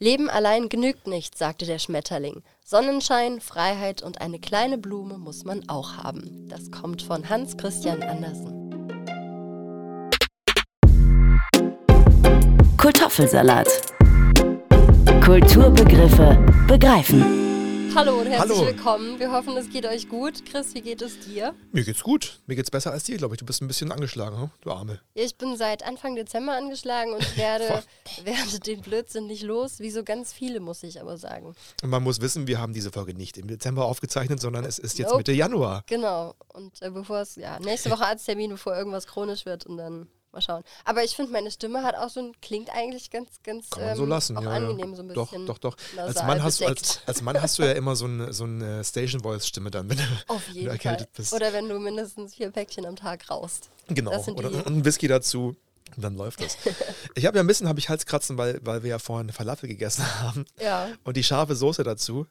Leben allein genügt nicht, sagte der Schmetterling. Sonnenschein, Freiheit und eine kleine Blume muss man auch haben. Das kommt von Hans Christian Andersen. Kartoffelsalat. Kulturbegriffe begreifen. Hallo und herzlich Hallo. willkommen. Wir hoffen, es geht euch gut. Chris, wie geht es dir? Mir geht's gut. Mir geht's besser als dir, glaube ich. Du bist ein bisschen angeschlagen, hm? du Arme. Ich bin seit Anfang Dezember angeschlagen und werde, werde den Blödsinn nicht los, wie so ganz viele, muss ich aber sagen. Und man muss wissen, wir haben diese Folge nicht im Dezember aufgezeichnet, sondern es ist jetzt Nope. Mitte Januar. Genau. Und äh, bevor es, ja, nächste Woche Arzttermin, bevor irgendwas chronisch wird und dann mal schauen. Aber ich finde, meine Stimme hat auch so ein, klingt eigentlich ganz, ganz Kann man so ähm, lassen, auch ja. angenehm, ja. so ein doch, bisschen. doch, doch. Als nasal Mann, hast du, als, als Mann hast du ja immer so eine, so eine Station-Voice-Stimme dann, wenn du, Auf wenn du jeden Fall. erkältet bist. Oder wenn du mindestens vier Päckchen am Tag rauchst. genau. Oder ein Whisky dazu. Und dann läuft das. ich habe ja ein bisschen habe ich Halskratzen, weil, weil wir ja vorhin Falafel gegessen haben. Ja. Und die scharfe Soße dazu.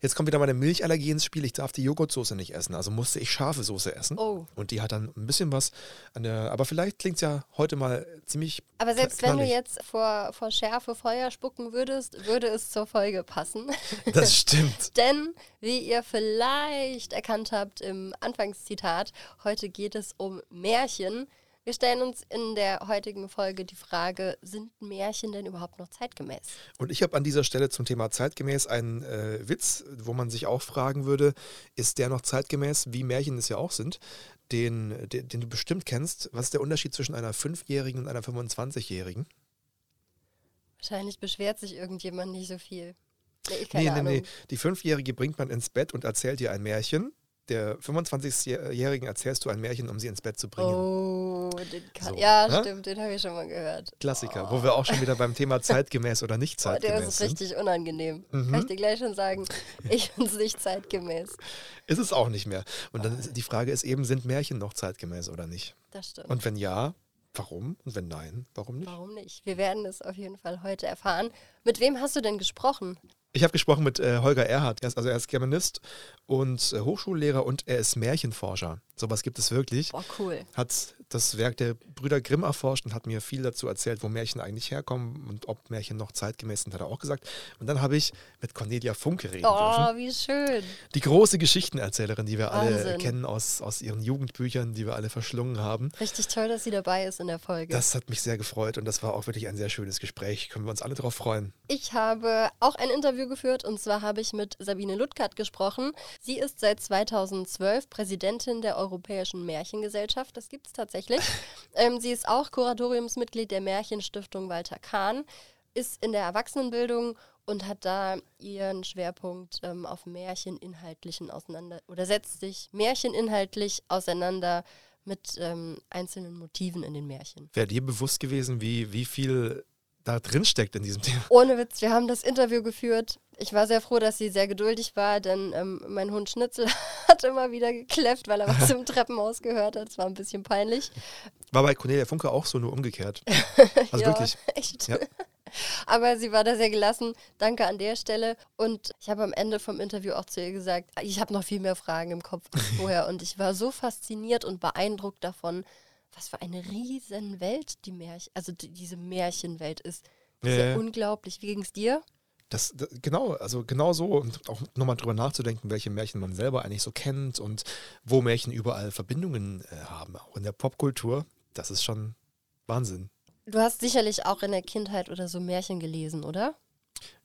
Jetzt kommt wieder meine Milchallergie ins Spiel. Ich darf die Joghurtsoße nicht essen. Also musste ich scharfe Soße essen. Oh. Und die hat dann ein bisschen was an der. Aber vielleicht klingt es ja heute mal ziemlich. Aber selbst wenn du knallig. jetzt vor, vor Schärfe Feuer spucken würdest, würde es zur Folge passen. Das stimmt. Denn, wie ihr vielleicht erkannt habt im Anfangszitat, heute geht es um Märchen. Wir stellen uns in der heutigen Folge die Frage, sind Märchen denn überhaupt noch zeitgemäß? Und ich habe an dieser Stelle zum Thema zeitgemäß einen äh, Witz, wo man sich auch fragen würde, ist der noch zeitgemäß, wie Märchen es ja auch sind, den, den, den du bestimmt kennst. Was ist der Unterschied zwischen einer Fünfjährigen und einer 25-Jährigen? Wahrscheinlich beschwert sich irgendjemand nicht so viel. Nee, Nee, nee, nee. Die Fünfjährige bringt man ins Bett und erzählt ihr ein Märchen. Der 25-Jährigen erzählst du ein Märchen, um sie ins Bett zu bringen. Oh, den kann, So, ja, ne? stimmt, den habe ich schon mal gehört. Klassiker, wo wir auch schon wieder beim Thema zeitgemäß oder nicht Oh, der zeitgemäß ist sind. richtig unangenehm. Mhm. Kann ich dir gleich schon sagen. Ich finde es nicht zeitgemäß. Ist es auch nicht mehr. Und dann ist, die Frage ist eben, sind Märchen noch zeitgemäß oder nicht? Das stimmt. Und wenn ja, warum? Und wenn nein, warum nicht? Warum nicht? Wir werden es auf jeden Fall heute erfahren. Mit wem hast du denn gesprochen? Ich habe gesprochen mit äh, Holger Erhardt. Er ist, also er ist Germanist und äh, Hochschullehrer und er ist Märchenforscher. Sowas gibt es wirklich. Boah, cool. Hat das Werk der Brüder Grimm erforscht und hat mir viel dazu erzählt, wo Märchen eigentlich herkommen und ob Märchen noch zeitgemäß sind, hat er auch gesagt. Und dann habe ich mit Cornelia Funke reden dürfen. Oh, wie schön. Die große Geschichtenerzählerin, die wir alle Wahnsinn. kennen aus, aus ihren Jugendbüchern, die wir alle verschlungen haben. Richtig toll, dass sie dabei ist in der Folge. Das hat mich sehr gefreut und das war auch wirklich ein sehr schönes Gespräch. Können wir uns alle darauf freuen. Ich habe auch ein Interview geführt und zwar habe ich mit Sabine Ludgert gesprochen. Sie ist seit 2012 Präsidentin der Europäischen Märchengesellschaft. Das gibt es tatsächlich. ähm, sie ist auch Kuratoriumsmitglied der Märchenstiftung Walter Kahn, ist in der Erwachsenenbildung und hat da ihren Schwerpunkt ähm, auf Märcheninhaltlichen auseinander oder setzt sich märcheninhaltlich auseinander mit ähm, einzelnen Motiven in den Märchen. Wäre dir bewusst gewesen, wie, wie viel da drin steckt in diesem Thema? Ohne Witz, wir haben das Interview geführt. Ich war sehr froh, dass sie sehr geduldig war, denn ähm, mein Hund Schnitzel hat immer wieder gekläfft, weil er was im Treppenhaus gehört hat. Es war ein bisschen peinlich. War bei Cornelia Funke auch so, nur umgekehrt. Also ja, wirklich. Echt. Ja. Aber sie war da sehr gelassen. Danke an der Stelle. Und ich habe am Ende vom Interview auch zu ihr gesagt, ich habe noch viel mehr Fragen im Kopf als vorher. Und ich war so fasziniert und beeindruckt davon, was für eine riesen Welt die Märchen, also die, diese Märchenwelt ist. Das ist Ja, ja ja. unglaublich. Wie ging es dir? Das, das, genau, also genau so und auch nochmal drüber nachzudenken, welche Märchen man selber eigentlich so kennt und wo Märchen überall Verbindungen äh, haben, auch in der Popkultur. Das ist schon Wahnsinn. Du hast sicherlich auch in der Kindheit oder so Märchen gelesen, oder?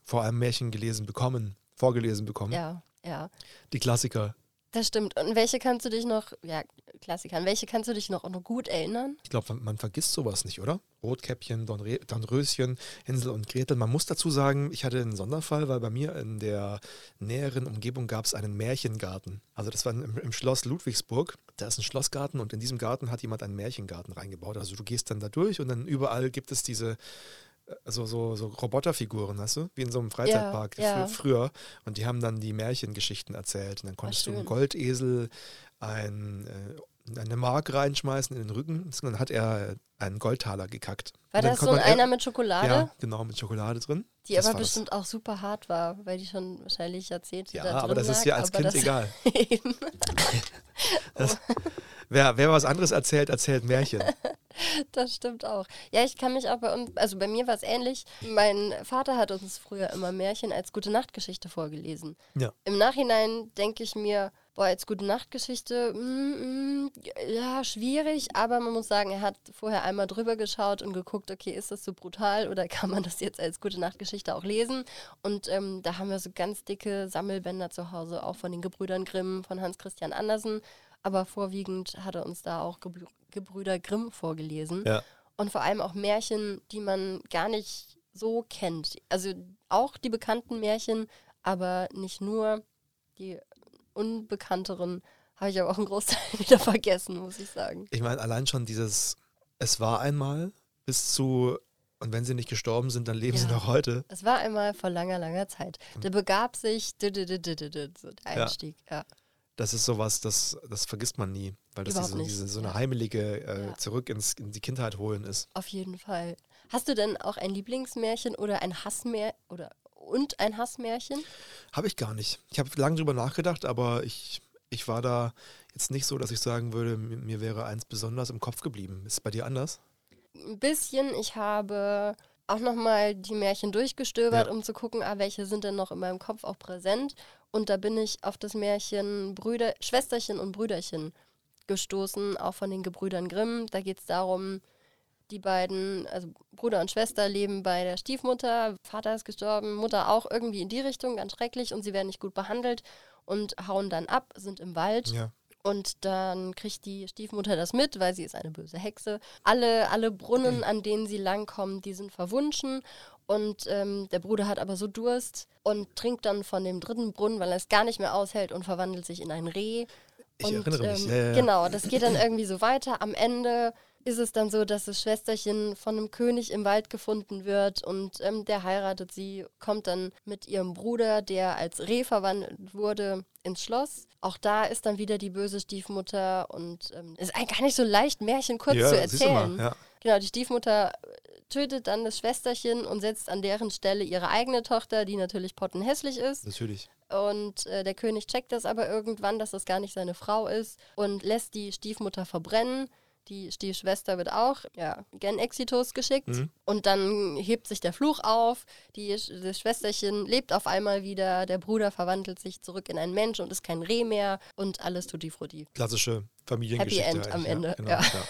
Vor allem Märchen gelesen bekommen, vorgelesen bekommen. Ja, ja. Die Klassiker. Das stimmt. Und welche kannst du dich noch, ja, Klassiker, welche kannst du dich noch, noch gut erinnern? Ich glaube, man, vergisst sowas nicht, oder? Rotkäppchen, Dornre Dornröschen, Hänsel und Gretel. Man muss dazu sagen, ich hatte einen Sonderfall, weil bei mir in der näheren Umgebung gab es einen Märchengarten. Also das war im, im Schloss Ludwigsburg. Da ist ein Schlossgarten und in diesem Garten hat jemand einen Märchengarten reingebaut. Also du gehst dann da durch und dann überall gibt es diese so, so, so Roboterfiguren, hast du? Wie in so einem Freizeitpark ja. fr- früher. Und die haben dann die Märchengeschichten erzählt. Und dann konntest du einen. Goldesel, ein, äh, eine Mark reinschmeißen in den Rücken. Und dann hat er einen Goldtaler gekackt. War das so ein einer mit Schokolade? Ja, genau, mit Schokolade drin. Die Das aber war das. bestimmt auch super hart war, weil die schon wahrscheinlich Jahrzehnte Ja, da drin aber das ist lag, ja als Kind das egal. Eben. Wer, wer was anderes erzählt, erzählt Märchen. Das stimmt auch. Ja, ich kann mich auch bei uns, also bei mir war es ähnlich. Mein Vater hat uns früher immer Märchen als gute Nachtgeschichte vorgelesen. Ja. Im Nachhinein denke ich mir, boah, als gute Nachtgeschichte, mm, mm, ja, schwierig, aber man muss sagen, er hat vorher einmal drüber geschaut und geguckt, okay, ist das so brutal oder kann man das jetzt als gute Nachtgeschichte auch lesen? Und ähm, da haben wir so ganz dicke Sammelbänder zu Hause, auch von den Gebrüdern Grimm, von Hans Christian Andersen. Aber vorwiegend hat er uns da auch Gebrü Gebrüder Grimm vorgelesen. Ja. Und vor allem auch Märchen, die man gar nicht so kennt. Also auch die bekannten Märchen, aber nicht nur die unbekannteren. Habe ich aber auch einen Großteil wieder vergessen, muss ich sagen. Ich meine, allein schon dieses Es war einmal bis zu und wenn sie nicht gestorben sind, dann leben sie Ja. noch heute. Es war einmal vor langer, langer Zeit. Da begab sich so der Ja. Einstieg. Ja. Das ist sowas, das, das vergisst man nie, weil das diese, diese, so eine ja. heimelige äh, Ja. zurück ins, in die Kindheit holen ist. Auf jeden Fall. Hast du denn auch ein Lieblingsmärchen oder ein Hassmärchen oder und ein Hassmärchen? Habe ich gar nicht. Ich habe lange drüber nachgedacht, aber ich, ich war da jetzt nicht so, dass ich sagen würde, mir, wäre eins besonders im Kopf geblieben. Ist es bei dir anders? Ein bisschen. Ich habe auch nochmal die Märchen durchgestöbert, Ja. um zu gucken, ah, welche sind denn noch in meinem Kopf auch präsent. Und da bin ich auf das Märchen Brüder, Schwesterchen und Brüderchen gestoßen, auch von den Gebrüdern Grimm. Da geht es darum, die beiden, also Bruder und Schwester, leben bei der Stiefmutter. Vater ist gestorben, Mutter auch irgendwie in die Richtung, ganz schrecklich. Und sie werden nicht gut behandelt und hauen dann ab, sind im Wald. Ja. Und dann kriegt die Stiefmutter das mit, weil sie ist eine böse Hexe. Alle, alle Brunnen, an denen sie langkommen, die sind verwunschen. Und ähm, der Bruder hat aber so Durst und trinkt dann von dem dritten Brunnen, weil er es gar nicht mehr aushält und verwandelt sich in ein Reh. Ich und, erinnere mich. ähm, Ja, ja, ja. Genau, das geht dann irgendwie so weiter. Am Ende ist es dann so, dass das Schwesterchen von einem König im Wald gefunden wird und ähm, der heiratet sie, kommt dann mit ihrem Bruder, der als Reh verwandelt wurde, ins Schloss. Auch da ist dann wieder die böse Stiefmutter und ähm, ist eigentlich gar nicht so leicht, Märchen kurz ja, zu du mal, erzählen. ja. Genau, die Stiefmutter äh, tötet dann das Schwesterchen und setzt an deren Stelle ihre eigene Tochter, die natürlich pottenhässlich ist. Natürlich. Und äh, der König checkt das aber irgendwann, dass das gar nicht seine Frau ist und lässt die Stiefmutter verbrennen. Die Stiefschwester wird auch ja, gen Exitus geschickt. Mhm. Und dann hebt sich der Fluch auf. Die, das Schwesterchen lebt auf einmal wieder. Der Bruder verwandelt sich zurück in einen Mensch und ist kein Reh mehr. Und alles tutti frutti. Klassische Familiengeschichte. Happy End am eigentlich, Ende, Ja, genau, ja. ja.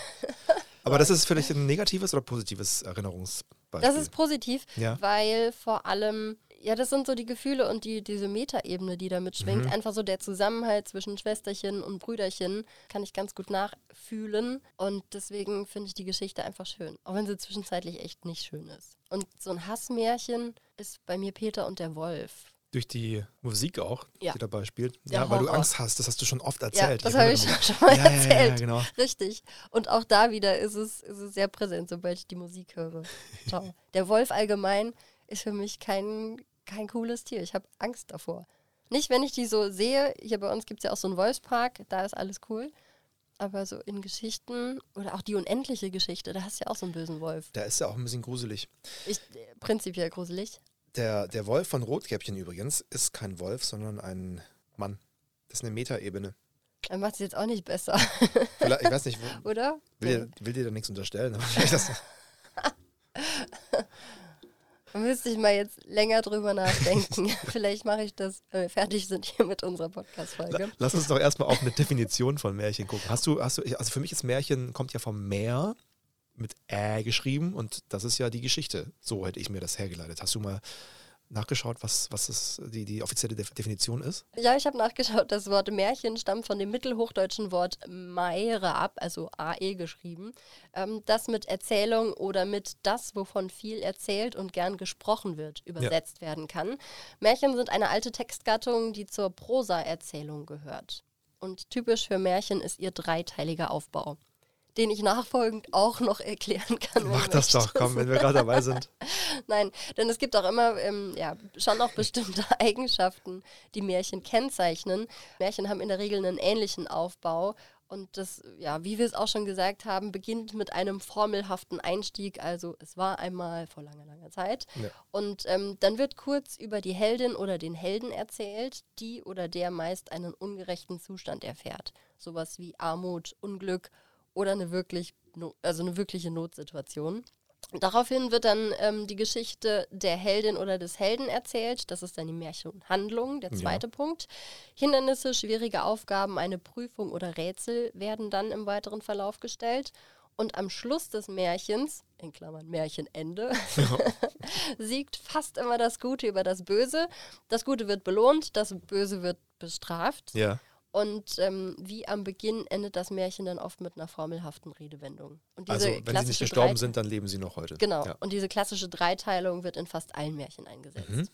Aber das ist vielleicht ein negatives oder positives Erinnerungsbeispiel? Das ist positiv, Ja. weil vor allem, ja, das sind so die Gefühle und die, diese Metaebene, die da mitschwingt. Mhm. Einfach so der Zusammenhalt zwischen Schwesterchen und Brüderchen kann ich ganz gut nachfühlen. Und deswegen finde ich die Geschichte einfach schön. Auch wenn sie zwischenzeitlich echt nicht schön ist. Und so ein Hassmärchen ist bei mir Peter und der Wolf. Durch die Musik auch, Ja. die dabei spielt. Der ja, weil du. Angst hast, das hast du schon oft Ja, erzählt. das habe ich schon mal ja, ja, ja, erzählt. ja, genau. Richtig. Und auch da wieder ist es, ist es sehr präsent, sobald ich die Musik höre. Ciao. Der Wolf allgemein ist für mich kein, kein cooles Tier. Ich habe Angst davor. Nicht, wenn ich die so sehe. Hier bei uns gibt es ja auch so einen Wolfspark, da ist alles cool. Aber so in Geschichten oder auch die unendliche Geschichte, da hast du ja auch so einen bösen Wolf. Der ist ja auch ein bisschen gruselig. Ich, äh, prinzipiell gruselig. Der, der Wolf von Rotkäppchen übrigens ist kein Wolf, sondern ein Mann. Das ist eine Metaebene. Dann macht es jetzt auch nicht besser, Vielleicht- Ich weiß nicht, wo- oder? will, dir, will dir da nichts unterstellen, aber vielleicht das, Da müsste ich mal jetzt länger drüber nachdenken. Vielleicht mache ich das, wenn wir fertig sind hier mit unserer Podcast-Folge. Lass uns doch erstmal auf eine Definition von Märchen gucken. Hast du, hast du, also für mich ist Märchen, kommt ja vom Meer mit Ä geschrieben und das ist ja die Geschichte. So hätte ich mir das hergeleitet. Hast du mal nachgeschaut, was, was das, die, die offizielle Def Definition ist? Ja, ich habe nachgeschaut. Das Wort Märchen stammt von dem mittelhochdeutschen Wort Meire ab, also AE geschrieben, ähm, das mit Erzählung oder mit das, wovon viel erzählt und gern gesprochen wird, übersetzt werden kann. Märchen sind eine alte Textgattung, die zur Prosa-Erzählung gehört. Und typisch für Märchen ist ihr dreiteiliger Aufbau, den ich nachfolgend auch noch erklären kann. Mach das doch, komm, wenn wir gerade dabei sind. Nein, denn es gibt auch immer ähm, ja, schon auch bestimmte Eigenschaften, die Märchen kennzeichnen. Märchen haben in der Regel einen ähnlichen Aufbau. Und das, ja, wie wir es auch schon gesagt haben, beginnt mit einem formelhaften Einstieg. Also es war einmal vor langer, langer Zeit. Ja. Und ähm, dann wird kurz über die Heldin oder den Helden erzählt, die oder der meist einen ungerechten Zustand erfährt. Sowas wie Armut, Unglück oder eine wirklich, also eine wirkliche Notsituation. Daraufhin wird dann ähm, die Geschichte der Heldin oder des Helden erzählt. Das ist dann die Märchenhandlung, der Ja. zweite Punkt. Hindernisse, schwierige Aufgaben, eine Prüfung oder Rätsel werden dann im weiteren Verlauf gestellt. Und am Schluss des Märchens, in Klammern Märchenende, siegt fast immer das Gute über das Böse. Das Gute wird belohnt, das Böse wird bestraft. Ja. Und ähm, wie am Beginn endet das Märchen dann oft mit einer formelhaften Redewendung. Und diese Also, wenn sie nicht gestorben Drei- sind, dann leben sie noch heute. Genau. Ja. Und diese klassische Dreiteilung wird in fast allen Märchen eingesetzt. Mhm.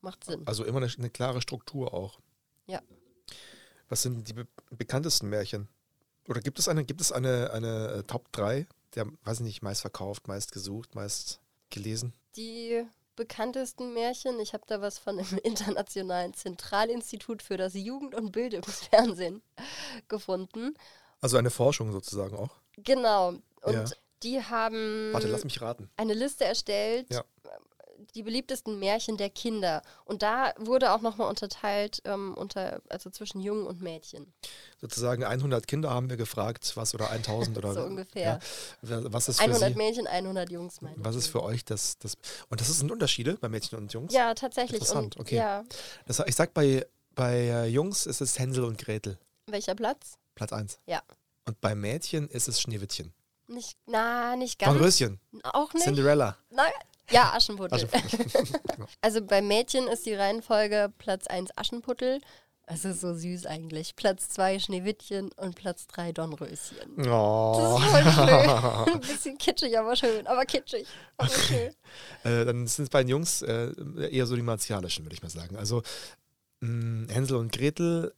Macht Sinn. Also immer eine, eine klare Struktur auch. Ja. Was sind die be bekanntesten Märchen? Oder gibt es eine, gibt es eine, eine äh, Top 3, der, weiß ich nicht, meist verkauft, meist gesucht, meist gelesen? Die bekanntesten Märchen, ich habe da was von dem Internationalen Zentralinstitut für das Jugend- und Bildungsfernsehen gefunden. Also eine Forschung sozusagen auch. Genau. Und Ja. die haben Warte, lass mich raten. eine Liste erstellt, Ja. Die beliebtesten Märchen der Kinder. Und da wurde auch nochmal unterteilt ähm, unter, also zwischen Jungen und Mädchen. Sozusagen 100 Kinder haben wir gefragt, was oder 1000 oder So ungefähr. Ja, was ist für 100 Sie, Mädchen, 100 Jungs, meine was ist für euch das, das und das sind Unterschiede bei Mädchen und Jungs? Ja, tatsächlich. Interessant, und, okay. Ja, Das, ich sag bei, bei äh, Jungs ist es Hänsel und Gretel, welcher Platz? Platz 1. Ja. Und bei Mädchen ist es Schneewittchen. Nicht, na, nicht ganz. Dornröschen, Auch nicht. Cinderella. Na, ja, Aschenputtel. Aschenputtel. Also bei Mädchen ist die Reihenfolge Platz 1 Aschenputtel. Also so süß eigentlich. Platz 2 Schneewittchen und Platz 3 Dornröschen. Oh. Das ist voll schön. Ein bisschen kitschig, aber schön. Aber kitschig, aber schön. Äh, dann sind es bei den Jungs äh, eher so die martialischen, würde ich mal sagen. Also mh, Hänsel und Gretel,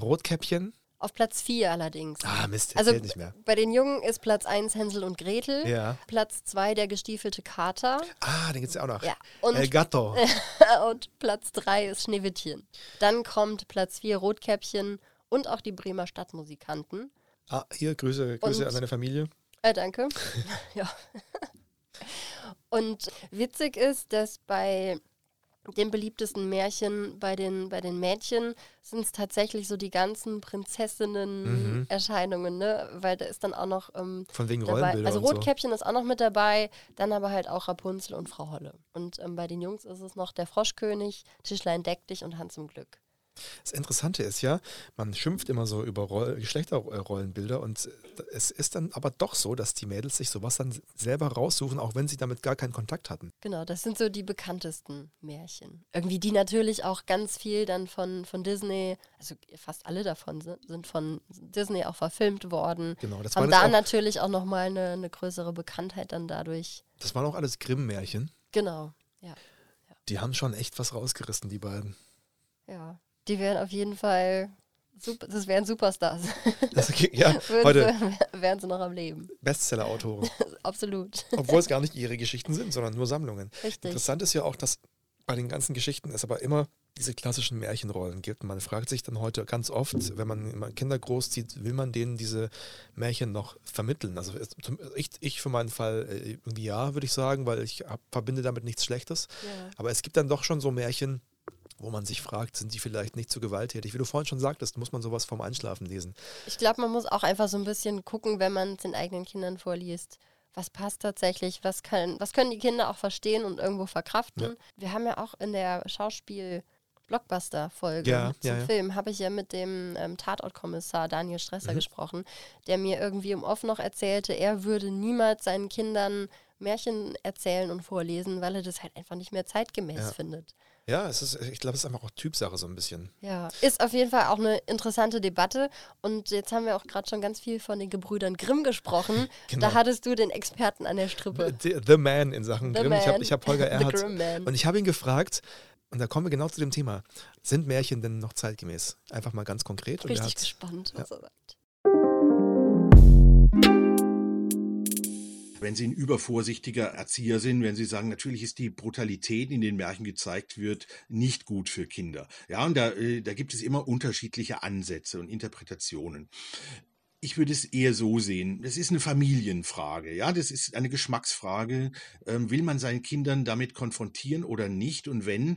Rotkäppchen. Auf Platz 4 allerdings. Ah, Mist, Also nicht mehr. bei den Jungen ist Platz 1 Hänsel und Gretel. Ja. Platz 2 der gestiefelte Kater. Ah, den gibt es ja auch noch. Ja. Und, El Gatto. und Platz 3 ist Schneewittchen. Dann kommt Platz 4 Rotkäppchen und auch die Bremer Stadtmusikanten. Ah, hier, Grüße, Grüße Und- an deine Familie. Äh, danke. ja. Und witzig ist, dass bei den beliebtesten Märchen bei den, bei den Mädchen sind es tatsächlich so die ganzen Prinzessinnen-Erscheinungen, ne? Weil da ist dann auch noch ähm, Von wegen dabei. Rollenbilder Also und so. Rotkäppchen ist auch noch mit dabei, dann aber halt auch Rapunzel und Frau Holle. Und ähm, bei den Jungs ist es noch der Froschkönig, Tischlein deck dich und Hans im Glück. Das Interessante ist ja, man schimpft immer so über Roll Geschlechterrollenbilder und es ist dann aber doch so, dass die Mädels sich sowas dann selber raussuchen, auch wenn sie damit gar keinen Kontakt hatten. Genau, das sind so die bekanntesten Märchen. Irgendwie die natürlich auch ganz viel dann von, von Disney, also fast alle davon sind, sind von Disney auch verfilmt worden. Genau, das Haben da auch, natürlich auch nochmal eine, eine größere Bekanntheit dann dadurch. das waren auch alles Grimm-Märchen. Genau, ja. Die haben schon echt was rausgerissen, die beiden. Ja. Die wären auf jeden Fall super, das wären Superstars. Das, ja, heute sie, wären sie noch am Leben. Bestseller-Autoren. Absolut. Obwohl es gar nicht ihre Geschichten sind, sondern nur Sammlungen. Richtig. Interessant ist ja auch, dass bei den ganzen Geschichten es aber immer diese klassischen Märchenrollen gibt. Man fragt sich dann heute ganz oft, wenn man Kinder großzieht, will man denen diese Märchen noch vermitteln? Also ich, ich für meinen Fall äh, irgendwie ja, würde ich sagen, weil ich hab, verbinde damit nichts Schlechtes. Ja. Aber es gibt dann doch schon so Märchen, wo man sich fragt, sind die vielleicht nicht zu gewalttätig? Wie du vorhin schon sagtest, muss man sowas vorm Einschlafen lesen. Ich glaube, man muss auch einfach so ein bisschen gucken, wenn man es den eigenen Kindern vorliest. Was passt tatsächlich? Was, kann, was können die Kinder auch verstehen und irgendwo verkraften? Ja. Wir haben ja auch in der Schauspiel-Blockbuster-Folge Ja, zum ja, ja. Film, habe ich ja mit dem ähm, Tatortkommissar Daniel Stresser Mhm. gesprochen, der mir irgendwie im Off noch erzählte, er würde niemals seinen Kindern Märchen erzählen und vorlesen, weil er das halt einfach nicht mehr zeitgemäß findet. Ja, es ist, ich glaube, es ist einfach auch Typsache so ein bisschen. Ja, ist auf jeden Fall auch eine interessante Debatte. Und jetzt haben wir auch gerade schon ganz viel von den Gebrüdern Grimm gesprochen. Genau. Da hattest du den Experten an der Strippe. The, the Man in Sachen The Grimm. Ich habe Man. ich hab Holger Erhardt Man. und ich habe ihn gefragt, und da kommen wir genau zu dem Thema, sind Märchen denn noch zeitgemäß? Einfach mal ganz konkret. Und Richtig gespannt, was er sagt. Wenn Sie ein übervorsichtiger Erzieher sind, wenn Sie sagen, natürlich ist die Brutalität, die in den Märchen gezeigt wird, nicht gut für Kinder. Ja, und da, äh, da gibt es immer unterschiedliche Ansätze und Interpretationen. Ich würde es eher so sehen. Das ist eine Familienfrage. Ja, das ist eine Geschmacksfrage. Ähm, will man seinen Kindern damit konfrontieren oder nicht? Und wenn,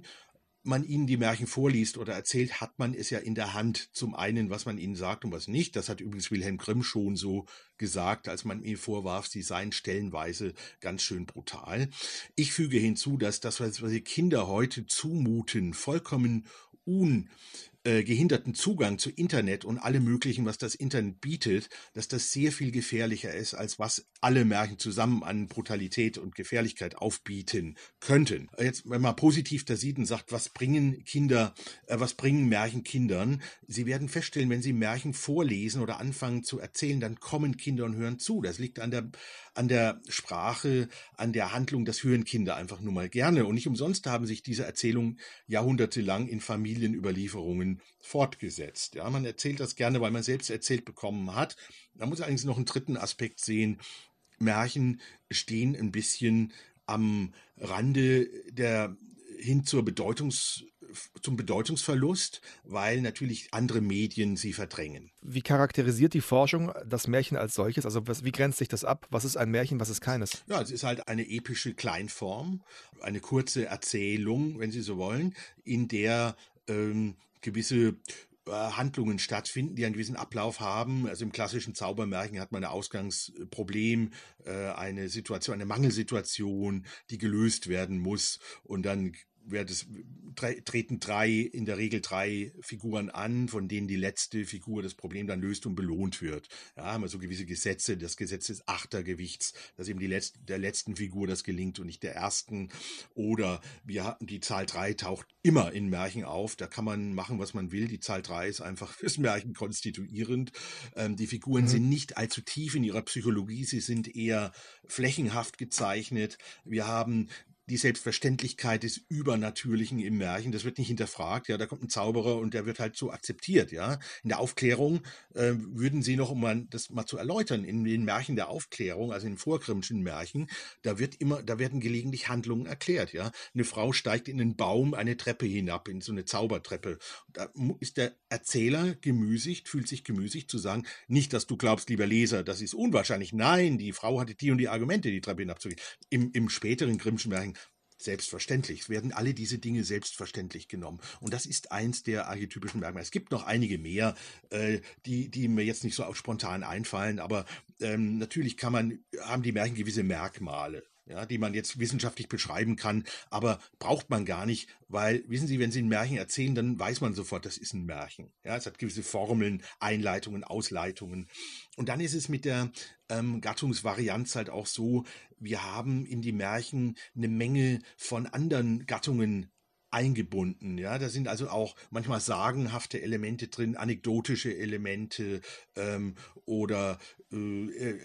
man ihnen die Märchen vorliest oder erzählt, hat man es ja in der Hand. Zum einen, was man ihnen sagt und was nicht. Das hat übrigens Wilhelm Grimm schon so gesagt, als man ihm vorwarf, sie seien stellenweise ganz schön brutal. Ich füge hinzu, dass das, was die Kinder heute zumuten, vollkommen un äh, gehinderten Zugang zu Internet und allem Möglichen, was das Internet bietet, dass das sehr viel gefährlicher ist, als was alle Märchen zusammen an Brutalität und Gefährlichkeit aufbieten könnten. Jetzt, wenn man positiv da sieht und sagt, was bringen Kinder, äh, was bringen Märchen Kindern? Sie werden feststellen, wenn sie Märchen vorlesen oder anfangen zu erzählen, dann kommen Kinder und hören zu. Das liegt an der, an der Sprache, an der Handlung, das hören Kinder einfach nur mal gerne. Und nicht umsonst haben sich diese Erzählungen jahrhundertelang in Familienüberlieferungen fortgesetzt. Ja, man erzählt das gerne, weil man selbst erzählt bekommen hat. Da muss allerdings noch einen dritten Aspekt sehen. Märchen stehen ein bisschen am Rande der hin zur Bedeutungs zum Bedeutungsverlust, weil natürlich andere Medien sie verdrängen. Wie charakterisiert die Forschung das Märchen als solches? Also was, wie grenzt sich das ab? Was ist ein Märchen, was ist keines? Ja, es ist halt eine epische Kleinform, eine kurze Erzählung, wenn Sie so wollen, in der ähm, gewisse äh, Handlungen stattfinden, die einen gewissen Ablauf haben. Also im klassischen Zaubermärchen hat man ein Ausgangsproblem, äh, eine Situation, eine Mangelsituation, die gelöst werden muss. Und dann es, treten drei, in der Regel drei Figuren an, von denen die letzte Figur das Problem dann löst und belohnt wird. Ja, haben wir so gewisse Gesetze, das Gesetz des Achtergewichts, dass eben die letzte, der letzten Figur das gelingt und nicht der ersten. Oder wir hatten die Zahl drei taucht immer in Märchen auf. Da kann man machen, was man will. Die Zahl drei ist einfach fürs Märchen konstituierend. Ähm, die Figuren mhm. sind nicht allzu tief in ihrer Psychologie. Sie sind eher flächenhaft gezeichnet. Wir haben die Selbstverständlichkeit des Übernatürlichen im Märchen, das wird nicht hinterfragt, ja, da kommt ein Zauberer und der wird halt so akzeptiert, ja. In der Aufklärung äh, würden Sie noch, um das mal zu erläutern, in den Märchen der Aufklärung, also in den Märchen, da wird immer, da werden gelegentlich Handlungen erklärt, ja. Eine Frau steigt in einen Baum eine Treppe hinab, in so eine Zaubertreppe. Da ist der Erzähler gemüßigt, fühlt sich gemüßigt zu sagen, nicht, dass du glaubst, lieber Leser, das ist unwahrscheinlich. Nein, die Frau hatte die und die Argumente, die Treppe hinabzugehen. Im, im späteren Grimmschen Märchen Selbstverständlich. Werden alle diese Dinge selbstverständlich genommen. Und das ist eins der archetypischen Merkmale. Es gibt noch einige mehr, äh, die, die mir jetzt nicht so spontan einfallen, aber ähm, natürlich kann man, haben die Märchen gewisse Merkmale ja, die man jetzt wissenschaftlich beschreiben kann, aber braucht man gar nicht, weil, wissen Sie, wenn Sie ein Märchen erzählen, dann weiß man sofort, das ist ein Märchen. Ja, es hat gewisse Formeln, Einleitungen, Ausleitungen. Und dann ist es mit der ähm, Gattungsvarianz halt auch so, wir haben in die Märchen eine Menge von anderen Gattungen eingebunden. Ja, da sind also auch manchmal sagenhafte Elemente drin, anekdotische Elemente ähm, oder äh, äh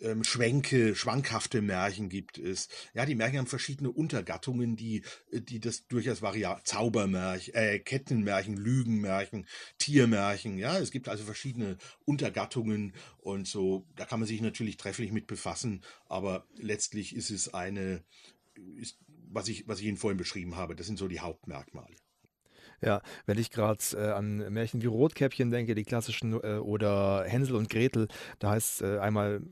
ähm, Schwänke, schwankhafte Märchen gibt es. Ja, die Märchen haben verschiedene Untergattungen, die, äh, die das durchaus variieren. Zaubermärchen, äh, Kettenmärchen, Lügenmärchen, Tiermärchen. Ja, es gibt also verschiedene Untergattungen und so. Da kann man sich natürlich trefflich mit befassen, aber letztlich ist es eine, ist, was ich, was ich Ihnen vorhin beschrieben habe, das sind so die Hauptmerkmale. Ja, wenn ich gerade äh, an Märchen wie Rotkäppchen denke, die klassischen, äh, oder Hänsel und Gretel, da heißt äh, einmal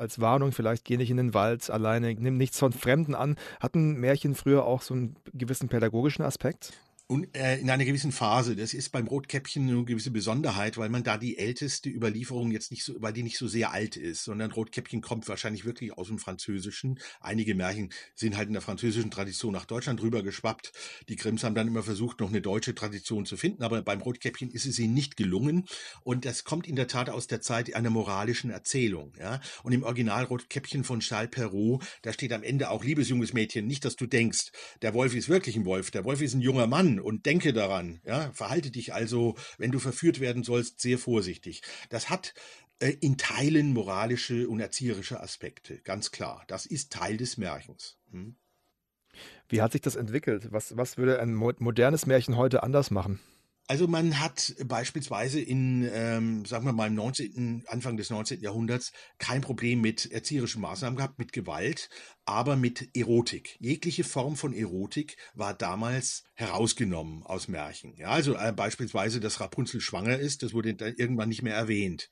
als Warnung, vielleicht geh nicht in den Wald alleine, nimm nichts von Fremden an. Hatten Märchen früher auch so einen gewissen pädagogischen Aspekt? Und äh, in einer gewissen Phase, das ist beim Rotkäppchen eine gewisse Besonderheit, weil man da die älteste Überlieferung jetzt nicht so, weil die nicht so sehr alt ist, sondern Rotkäppchen kommt wahrscheinlich wirklich aus dem Französischen. Einige Märchen sind halt in der französischen Tradition nach Deutschland rüber geschwappt. Die Grimms haben dann immer versucht, noch eine deutsche Tradition zu finden, aber beim Rotkäppchen ist es ihnen nicht gelungen. Und das kommt in der Tat aus der Zeit einer moralischen Erzählung. Ja? Und im Original Rotkäppchen von Charles Perrault, da steht am Ende auch, liebes junges Mädchen, nicht, dass du denkst, der Wolf ist wirklich ein Wolf, der Wolf ist ein junger Mann und denke daran. Ja, verhalte dich also, wenn du verführt werden sollst, sehr vorsichtig. Das hat äh, in Teilen moralische und erzieherische Aspekte, ganz klar. Das ist Teil des Märchens. Hm? Wie hat sich das entwickelt? Was, was würde ein modernes Märchen heute anders machen? Also man hat beispielsweise in, ähm, sagen wir mal, im 19., Anfang des 19. Jahrhunderts kein Problem mit erzieherischen Maßnahmen gehabt, mit Gewalt, aber mit Erotik. Jegliche Form von Erotik war damals herausgenommen aus Märchen. Ja, also äh, beispielsweise, dass Rapunzel schwanger ist, das wurde dann irgendwann nicht mehr erwähnt.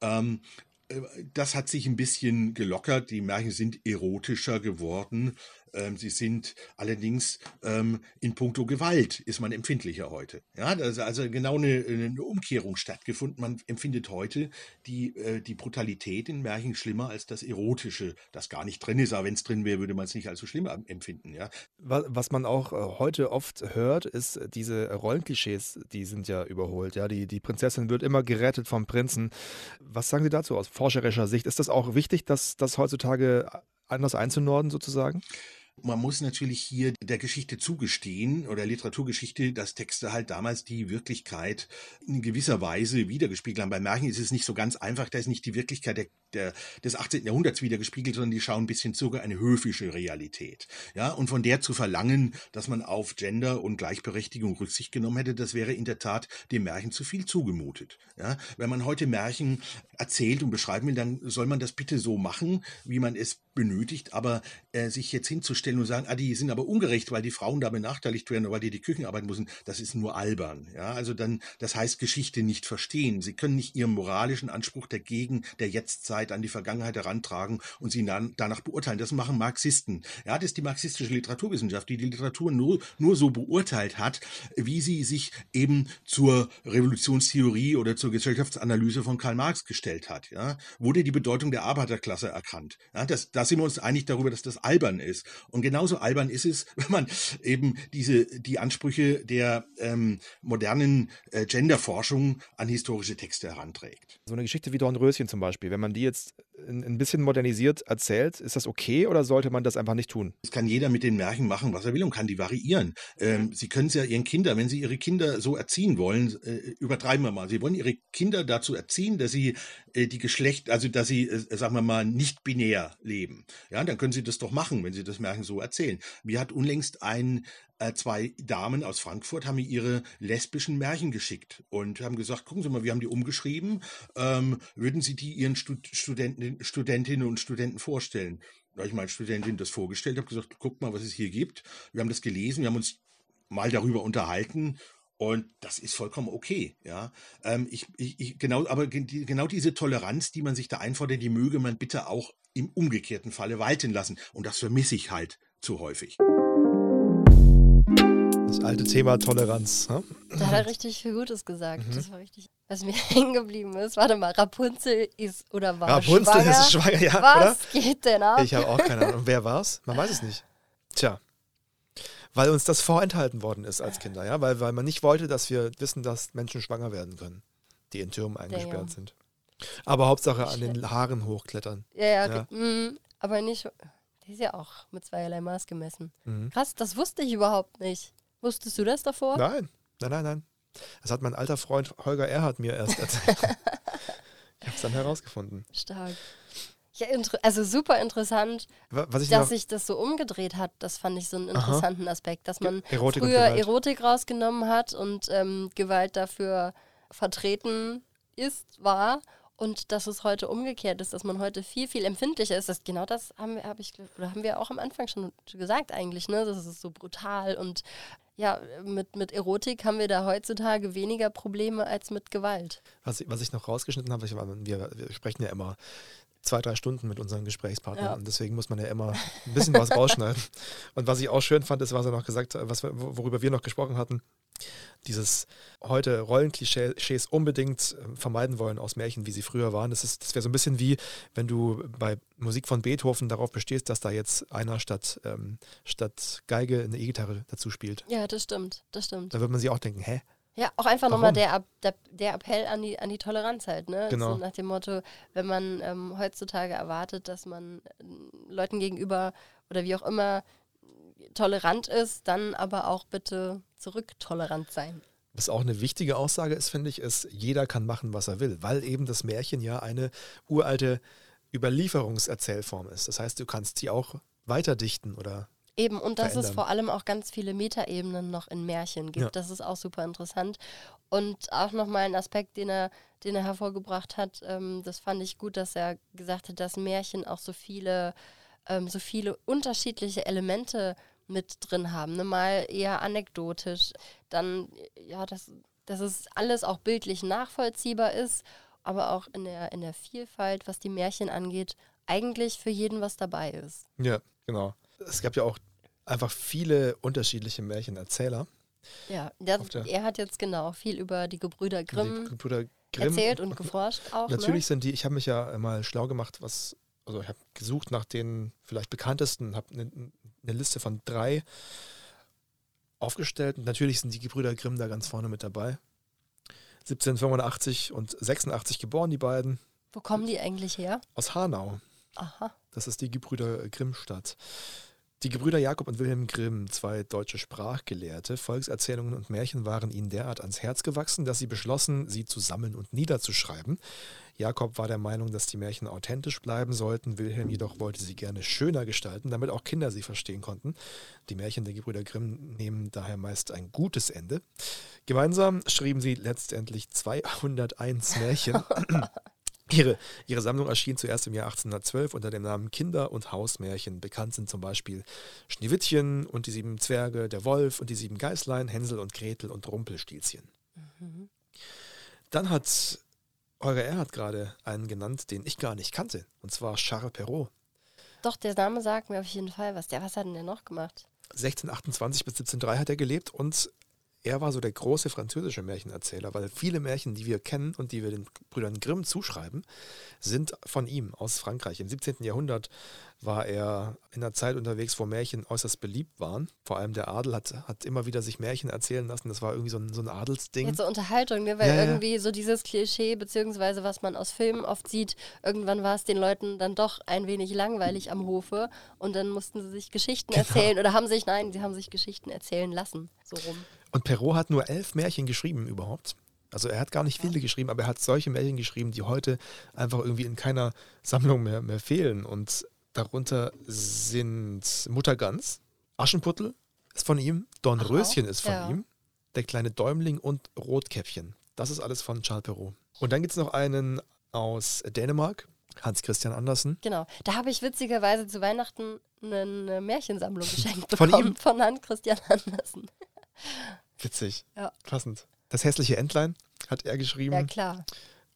Ähm, äh, das hat sich ein bisschen gelockert. Die Märchen sind erotischer geworden. Ähm, sie sind allerdings ähm, in puncto Gewalt ist man empfindlicher heute. Ja, da ist also genau eine, eine Umkehrung stattgefunden. Man empfindet heute die, äh, die Brutalität in Märchen schlimmer als das Erotische, das gar nicht drin ist. Aber wenn es drin wäre, würde man es nicht so schlimm empfinden. Ja. Was man auch äh, heute oft hört, ist diese Rollenklischees, die sind ja überholt. Ja, die, die Prinzessin wird immer gerettet vom Prinzen. Was sagen Sie dazu aus forscherischer Sicht? Ist das auch wichtig, dass das heutzutage anders einzunorden sozusagen? Man muss natürlich hier der Geschichte zugestehen oder Literaturgeschichte, dass Texte halt damals die Wirklichkeit in gewisser Weise wiedergespiegelt haben. Bei Märchen ist es nicht so ganz einfach, da ist nicht die Wirklichkeit der, der, des 18. Jahrhunderts wiedergespiegelt, sondern die schauen ein bisschen sogar eine höfische Realität. Ja, und von der zu verlangen, dass man auf Gender und Gleichberechtigung Rücksicht genommen hätte, das wäre in der Tat dem Märchen zu viel zugemutet. Ja, wenn man heute Märchen erzählt und beschreiben will, dann soll man das bitte so machen, wie man es benötigt, aber äh, sich jetzt hinzustellen und sagen, ah, die sind aber ungerecht, weil die Frauen da benachteiligt werden oder weil die die Küchen arbeiten müssen, das ist nur albern. Ja, also dann, das heißt Geschichte nicht verstehen. Sie können nicht ihren moralischen Anspruch der Gegen, der Jetztzeit an die Vergangenheit herantragen und sie dann, danach beurteilen. Das machen Marxisten. Ja, das ist die marxistische Literaturwissenschaft, die die Literatur nur, nur so beurteilt hat, wie sie sich eben zur Revolutionstheorie oder zur Gesellschaftsanalyse von Karl Marx gestellt hat. Ja, wurde die Bedeutung der Arbeiterklasse erkannt. Ja, das, das sind wir uns einig darüber, dass das albern ist. Genauso albern ist es, wenn man eben diese, die Ansprüche der ähm, modernen äh, Genderforschung an historische Texte heranträgt. So eine Geschichte wie Dornröschen zum Beispiel, wenn man die jetzt ein, ein bisschen modernisiert erzählt, ist das okay oder sollte man das einfach nicht tun? Das kann jeder mit den Märchen machen, was er will und kann die variieren. Ähm, sie können es ja ihren Kindern, wenn sie ihre Kinder so erziehen wollen, äh, übertreiben wir mal. Sie wollen ihre Kinder dazu erziehen, dass sie äh, die Geschlecht, also dass sie, äh, sagen wir mal, nicht binär leben. Ja, dann können sie das doch machen, wenn sie das Märchen so erzählen. Mir hat unlängst ein äh, zwei Damen aus Frankfurt haben mir ihre lesbischen Märchen geschickt und haben gesagt, gucken Sie mal, wir haben die umgeschrieben, ähm, würden Sie die Ihren Stud Studenten, Studentinnen und Studenten vorstellen? Da ich meinen Studentinnen das vorgestellt, habe gesagt, guck mal, was es hier gibt. Wir haben das gelesen, wir haben uns mal darüber unterhalten und das ist vollkommen okay, ja. Ähm, ich, ich, ich, genau, aber genau diese Toleranz, die man sich da einfordert, die möge man bitte auch im umgekehrten Falle walten lassen. Und das vermisse ich halt zu häufig. Das alte Thema Toleranz. Ne? Da hat er richtig viel Gutes gesagt. Mhm. Das war richtig. Was mir hängen geblieben ist, warte mal, Rapunzel ist oder war Rapunzel schwanger. ist schwanger, ja, Was oder? geht denn ab? Ich habe auch keine Ahnung. Wer war's? Man weiß es nicht. Tja. Weil uns das vorenthalten worden ist als Kinder, ja, weil, weil man nicht wollte, dass wir wissen, dass Menschen schwanger werden können, die in Türmen eingesperrt Damn. sind. Aber Hauptsache an den Haaren hochklettern. Ja, ja, okay. ja. Mhm, aber nicht. Die ist ja auch mit zweierlei Maß gemessen. Mhm. Krass, das wusste ich überhaupt nicht. Wusstest du das davor? Nein, nein, nein, nein. Das hat mein alter Freund Holger Erhard mir erst erzählt. ich habe es dann herausgefunden. Stark. Ja, also super interessant, dass sich das so umgedreht hat. Das fand ich so einen interessanten Aha. Aspekt, dass man Erotik früher Erotik rausgenommen hat und ähm, Gewalt dafür vertreten ist, war und dass es heute umgekehrt ist, dass man heute viel, viel empfindlicher ist. Das, genau das haben wir, hab ich, oder haben wir auch am Anfang schon gesagt eigentlich, ne? Das ist so brutal und ja, mit, mit Erotik haben wir da heutzutage weniger Probleme als mit Gewalt. Was, was ich noch rausgeschnitten habe, ich, wir, wir sprechen ja immer zwei, drei Stunden mit unseren Gesprächspartnern. Ja. Und deswegen muss man ja immer ein bisschen was rausschneiden. Und was ich auch schön fand, ist, was er noch gesagt hat, was, worüber wir noch gesprochen hatten, dieses heute Rollenklischees unbedingt ähm, vermeiden wollen aus Märchen, wie sie früher waren. Das, das wäre so ein bisschen wie, wenn du bei Musik von Beethoven darauf bestehst, dass da jetzt einer statt, ähm, statt Geige eine E-Gitarre dazu spielt. Ja, das stimmt, das stimmt. Da würde man sich auch denken, hä? Ja, auch einfach nochmal der, der, der Appell an die, an die Toleranz halt, ne? Genau. So nach dem Motto, wenn man ähm, heutzutage erwartet, dass man äh, Leuten gegenüber oder wie auch immer tolerant ist, dann aber auch bitte zurücktolerant sein. Was auch eine wichtige Aussage ist, finde ich, ist, jeder kann machen, was er will, weil eben das Märchen ja eine uralte Überlieferungserzählform ist. Das heißt, du kannst sie auch weiterdichten oder Eben, und dass verändern. es vor allem auch ganz viele Metaebenen noch in Märchen gibt. Ja. Das ist auch super interessant. Und auch nochmal ein Aspekt, den er, den er hervorgebracht hat, ähm, das fand ich gut, dass er gesagt hat, dass Märchen auch so viele, ähm, so viele unterschiedliche Elemente mit drin haben. Ne? Mal eher anekdotisch, dann, ja, dass, dass es alles auch bildlich nachvollziehbar ist, aber auch in der, in der Vielfalt, was die Märchen angeht, eigentlich für jeden was dabei ist. Ja, genau es gab ja auch einfach viele unterschiedliche Märchenerzähler. Ja, der, er hat jetzt genau viel über die Gebrüder Grimm Die Gebrüder Grimm. erzählt und geforscht auch. Natürlich ne? sind die, ich habe mich ja mal schlau gemacht, was, also ich habe gesucht nach den vielleicht bekanntesten, habe eine ne Liste von drei aufgestellt. Und natürlich sind die Gebrüder Grimm da ganz vorne mit dabei. 1785 und 86 geboren, die beiden, Wo kommen die eigentlich her? aus Hanau. Aha. Das ist die Gebrüder Grimm-Stadt. Die Gebrüder Jakob und Wilhelm Grimm, zwei deutsche Sprachgelehrte, Volkserzählungen und Märchen waren ihnen derart ans Herz gewachsen, dass sie beschlossen, sie zu sammeln und niederzuschreiben. Jakob war der Meinung, dass die Märchen authentisch bleiben sollten, Wilhelm jedoch wollte sie gerne schöner gestalten, damit auch Kinder sie verstehen konnten. Die Märchen der Gebrüder Grimm nehmen daher meist ein gutes Ende. Gemeinsam schrieben sie letztendlich 201 Märchen. Ihre, ihre Sammlung erschien zuerst im Jahr 1812 unter dem Namen Kinder- und Hausmärchen. Bekannt sind zum Beispiel Schneewittchen und die sieben Zwerge, der Wolf und die sieben Geißlein, Hänsel und Gretel und Rumpelstilzchen. Dann hat Holger Erhard gerade einen genannt, den ich gar nicht kannte, und zwar Charles Perrault. Doch, der Name sagt mir auf jeden Fall was. Der, was hat denn der noch gemacht? 1628 bis 1703 hat er gelebt und er war so der große französische Märchenerzähler, weil viele Märchen, die wir kennen und die wir den Brüdern Grimm zuschreiben, sind von ihm aus Frankreich. Im 17. Jahrhundert war er in einer Zeit unterwegs, wo Märchen äußerst beliebt waren. Vor allem der Adel hat, hat immer wieder sich Märchen erzählen lassen. Das war irgendwie so ein, so ein Adelsding. Jetzt so Unterhaltung, ne? weil Ja, ja. irgendwie so dieses Klischee, beziehungsweise was man aus Filmen oft sieht, irgendwann war es den Leuten dann doch ein wenig langweilig am Hofe und dann mussten sie sich Geschichten Genau. erzählen oder haben sich, nein, sie haben sich Geschichten erzählen lassen, so rum. Und Perrault hat nur elf Märchen geschrieben überhaupt. Also er hat gar nicht viele geschrieben, aber er hat solche Märchen geschrieben, die heute einfach irgendwie in keiner Sammlung mehr, mehr fehlen. Und darunter sind Mutter Gans, Aschenputtel ist von ihm, Dornröschen ist von ja. ihm, der kleine Däumling und Rotkäppchen. Das ist alles von Charles Perrault. Und dann gibt es noch einen aus Dänemark, Hans Christian Andersen. Genau. Da habe ich witzigerweise zu Weihnachten eine, Märchensammlung geschenkt Von bekommen ihm? von Hans Christian Andersen. Witzig. Ja. Passend. Das hässliche Entlein hat er geschrieben. Ja, klar.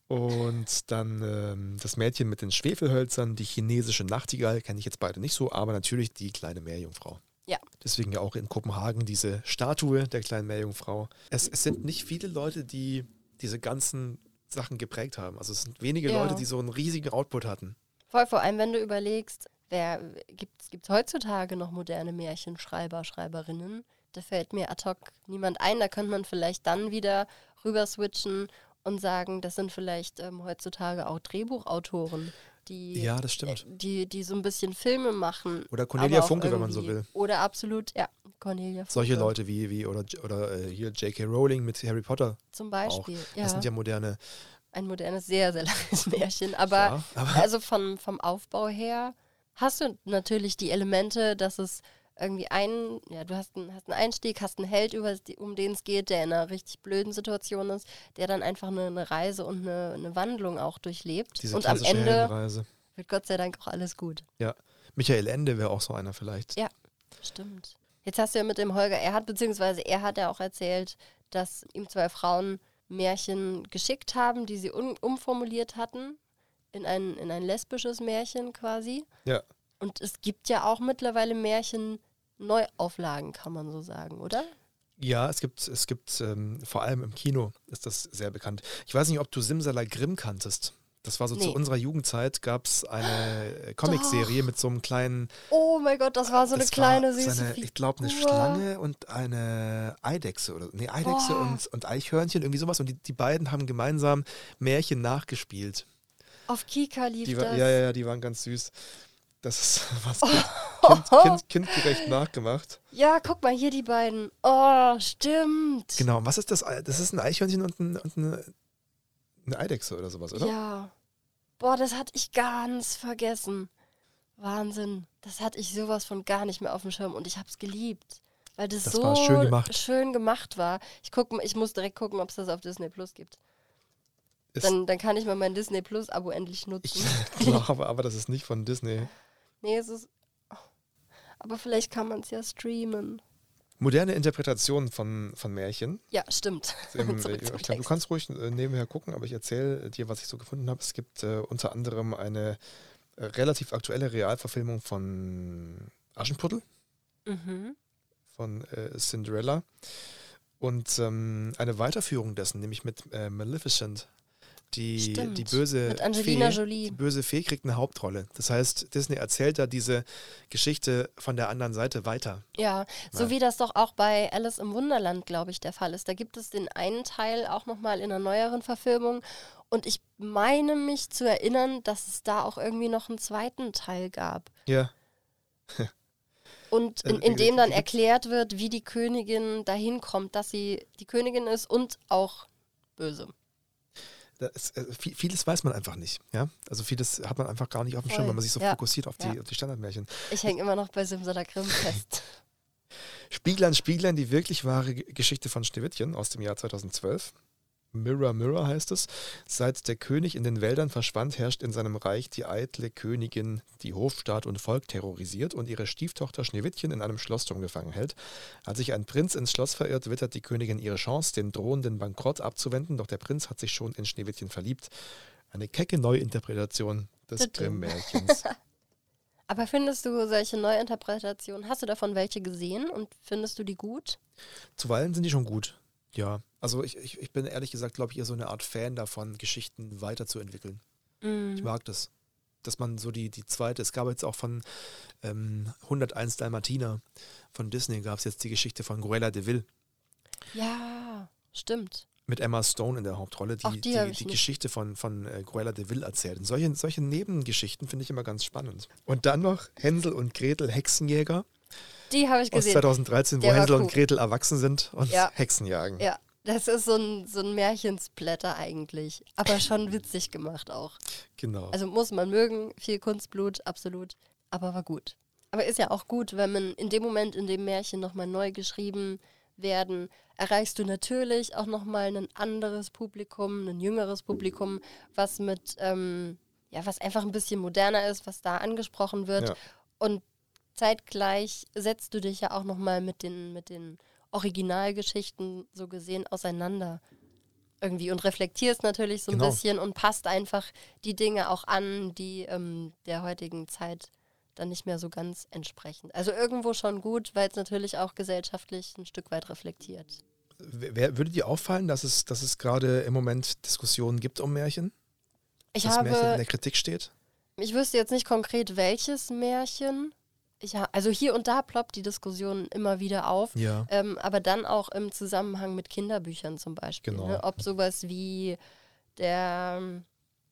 Und dann ähm, das Mädchen mit den Schwefelhölzern, die chinesische Nachtigall, kenne ich jetzt beide nicht so, aber natürlich die kleine Meerjungfrau. Ja. Deswegen ja auch in Kopenhagen diese Statue der kleinen Meerjungfrau. Es, es sind nicht viele Leute, die diese ganzen Sachen geprägt haben. Also es sind wenige Ja. Leute, die so einen riesigen Output hatten. Voll, vor allem, wenn du überlegst, wer gibt es heutzutage noch moderne Märchenschreiber, Schreiberinnen? Da fällt mir ad hoc niemand ein. Da könnte man vielleicht dann wieder rüber switchen und sagen, das sind vielleicht ähm, heutzutage auch Drehbuchautoren, die, Ja, das stimmt. die, die so ein bisschen Filme machen. Oder Cornelia auch Funke, wenn man so will. Oder absolut, ja, Cornelia Funke. Solche Leute wie, wie oder, oder äh, hier J.K. Rowling mit Harry Potter Zum auch. Beispiel. Ja, Das sind ja moderne. ein modernes, sehr, sehr langes Märchen. Aber Ja, aber Also von, vom Aufbau her hast du natürlich die Elemente, dass es irgendwie ein, ja, du hast einen, hast einen Einstieg, hast einen Held, über, um den es geht, der in einer richtig blöden Situation ist, der dann einfach eine, eine Reise und eine, eine Wandlung auch durchlebt. diese und am Ende Heldenreise. wird Gott sei Dank auch alles gut. Ja. Michael Ende wäre auch so einer vielleicht. Ja. Stimmt. Jetzt hast du ja mit dem Holger Erhard, beziehungsweise er hat ja auch erzählt, dass ihm zwei Frauen Märchen geschickt haben, die sie un umformuliert hatten in ein, in ein lesbisches Märchen quasi. Ja. Und es gibt ja auch mittlerweile Märchen Neuauflagen, kann man so sagen, oder? Ja, es gibt, es gibt ähm, vor allem im Kino ist das sehr bekannt. Ich weiß nicht, ob du Simsalagrim kanntest. Das war so zu Nee. unserer Jugendzeit, gab es eine äh, Comicserie mit so einem kleinen. Oh mein Gott, das war so eine kleine süße so eine. Ich glaube, eine Schlange und eine Eidechse oder. Nee, Eidechse Oh. und, und Eichhörnchen, irgendwie sowas. Und die, die beiden haben gemeinsam Märchen nachgespielt. Auf Kika lief Die das. ja, ja, ja, die waren ganz süß. Das ist was kind, kind, kind, kindgerecht nachgemacht. Ja, guck mal, hier die beiden. Oh, stimmt. Genau, und was ist das? Das ist ein Eichhörnchen und, ein, und eine, eine Eidechse oder sowas, oder? Ja. Boah, das hatte ich ganz vergessen. Wahnsinn. Das hatte ich sowas von gar nicht mehr auf dem Schirm und ich habe es geliebt. Weil das, Das so schön gemacht. schön gemacht war. Ich, guck, ich muss direkt gucken, ob es das auf Disney Plus gibt. Ist- Dann, dann kann ich mal mein Disney Plus-Abo endlich Ich nutzen. glaube, aber das ist nicht von Disney. Nee, es ist. Aber vielleicht kann man es ja streamen. Moderne Interpretationen von, von Märchen. Ja, stimmt. Im, Zurück zum ich glaub, du kannst ruhig äh, nebenher gucken, aber ich erzähle dir, was ich so gefunden habe. Es gibt äh, unter anderem eine äh, relativ aktuelle Realverfilmung von Aschenputtel. Mhm. von äh, Cinderella. Und ähm, eine Weiterführung dessen, nämlich mit äh, Maleficent. Die, Stimmt, die böse Fee, Jolie. Die böse Fee kriegt eine Hauptrolle. Das heißt, Disney erzählt da diese Geschichte von der anderen Seite weiter. Ja, so Ja. wie das doch auch bei Alice im Wunderland, glaube ich, der Fall ist. Da gibt es den einen Teil auch nochmal in einer neueren Verfilmung. Und ich meine mich zu erinnern, dass es da auch irgendwie noch einen zweiten Teil gab. Ja. Und in, Also, in dem dann erklärt wird, wie die Königin dahin kommt, dass sie die Königin ist und auch böse. Das, äh, viel- vieles weiß man einfach nicht. Ja? Also vieles hat man einfach gar nicht auf dem Schirm, wenn man sich so Ja. fokussiert auf die, Ja. auf die Standardmärchen. Ich hänge immer noch bei Simsalakrim fest. Spieglein, Spieglein, die wirklich wahre Geschichte von Schneewittchen aus dem Jahr 2012. Mirror, Mirror heißt es. Seit der König in den Wäldern verschwand, herrscht in seinem Reich die eitle Königin, die Hofstaat und Volk terrorisiert und ihre Stieftochter Schneewittchen in einem Schlossturm gefangen hält. Als sich ein Prinz ins Schloss verirrt, wittert die Königin ihre Chance, den drohenden Bankrott abzuwenden, doch der Prinz hat sich schon in Schneewittchen verliebt. Eine kecke Neuinterpretation des. Grimm-Märchens. Aber findest du solche Neuinterpretationen, hast du davon welche gesehen und findest du die gut? Zuweilen sind die schon gut. Ja, also ich, ich, ich bin ehrlich gesagt, glaube ich, eher so eine Art Fan davon, Geschichten weiterzuentwickeln. Mhm. Ich mag das. Dass man so die, die zweite, es gab jetzt auch von ähm, 101 Dalmatiner von Disney, gab es jetzt die Geschichte von Cruella de Vil Ja, stimmt. mit Emma Stone in der Hauptrolle, die Auch die die, die. Geschichte von, von äh, Cruella de Vil erzählt. Und solche, solche Nebengeschichten finde ich immer ganz spannend. Und dann noch Hänsel und Gretel Hexenjäger Die habe ich aus gesehen. 2013, wo Der war Hänsel cool. und Gretel erwachsen sind und Ja. Hexen jagen. Ja, das ist so ein, so ein Märchensblätter eigentlich. Aber schon witzig gemacht auch. Genau. Also muss man mögen, viel Kunstblut, absolut. Aber war gut. Aber ist ja auch gut, wenn man in dem Moment, in dem Märchen nochmal neu geschrieben werden, erreichst du natürlich auch nochmal ein anderes Publikum, ein jüngeres Publikum, was mit, ähm, ja, was einfach ein bisschen moderner ist, was da angesprochen wird. Ja. Und zeitgleich setzt du dich ja auch nochmal mit den, mit den Originalgeschichten so gesehen auseinander. Irgendwie und reflektierst natürlich so ein Genau. bisschen und passt einfach die Dinge auch an, die ähm, der heutigen Zeit dann nicht mehr so ganz entsprechen. Also irgendwo schon gut, weil es natürlich auch gesellschaftlich ein Stück weit reflektiert. Wer, würde dir auffallen, dass es, dass es gerade im Moment Diskussionen gibt um Märchen? Ich dass Märchen in habe, der Kritik steht? ich wüsste jetzt nicht konkret welches Märchen. Ha also hier und da ploppt die Diskussion immer wieder auf. Ja. Ähm, aber dann auch im Zusammenhang mit Kinderbüchern zum Beispiel. Genau. Ne? Ob sowas wie der, ähm,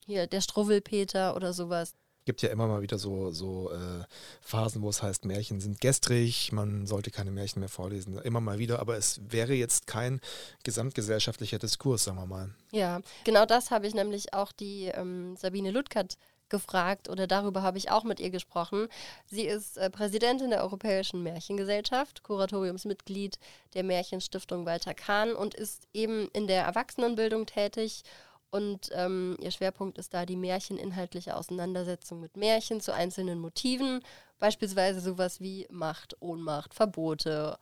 hier, der Struwwelpeter oder sowas. gibt ja immer mal wieder so, so äh, Phasen, wo es heißt, Märchen sind gestrig, man sollte keine Märchen mehr vorlesen. Immer mal wieder, aber es wäre jetzt kein gesamtgesellschaftlicher Diskurs, sagen wir mal. Ja, genau das habe ich nämlich auch die ähm, Sabine Ludkert gefragt oder darüber habe ich auch mit ihr gesprochen. Sie ist äh, Präsidentin der Europäischen Märchengesellschaft, Kuratoriumsmitglied der Märchenstiftung Walter Kahn und ist eben in der Erwachsenenbildung tätig. Und ähm, ihr Schwerpunkt ist da die märcheninhaltliche Auseinandersetzung mit Märchen zu einzelnen Motiven, beispielsweise sowas wie Macht, Ohnmacht, Verbote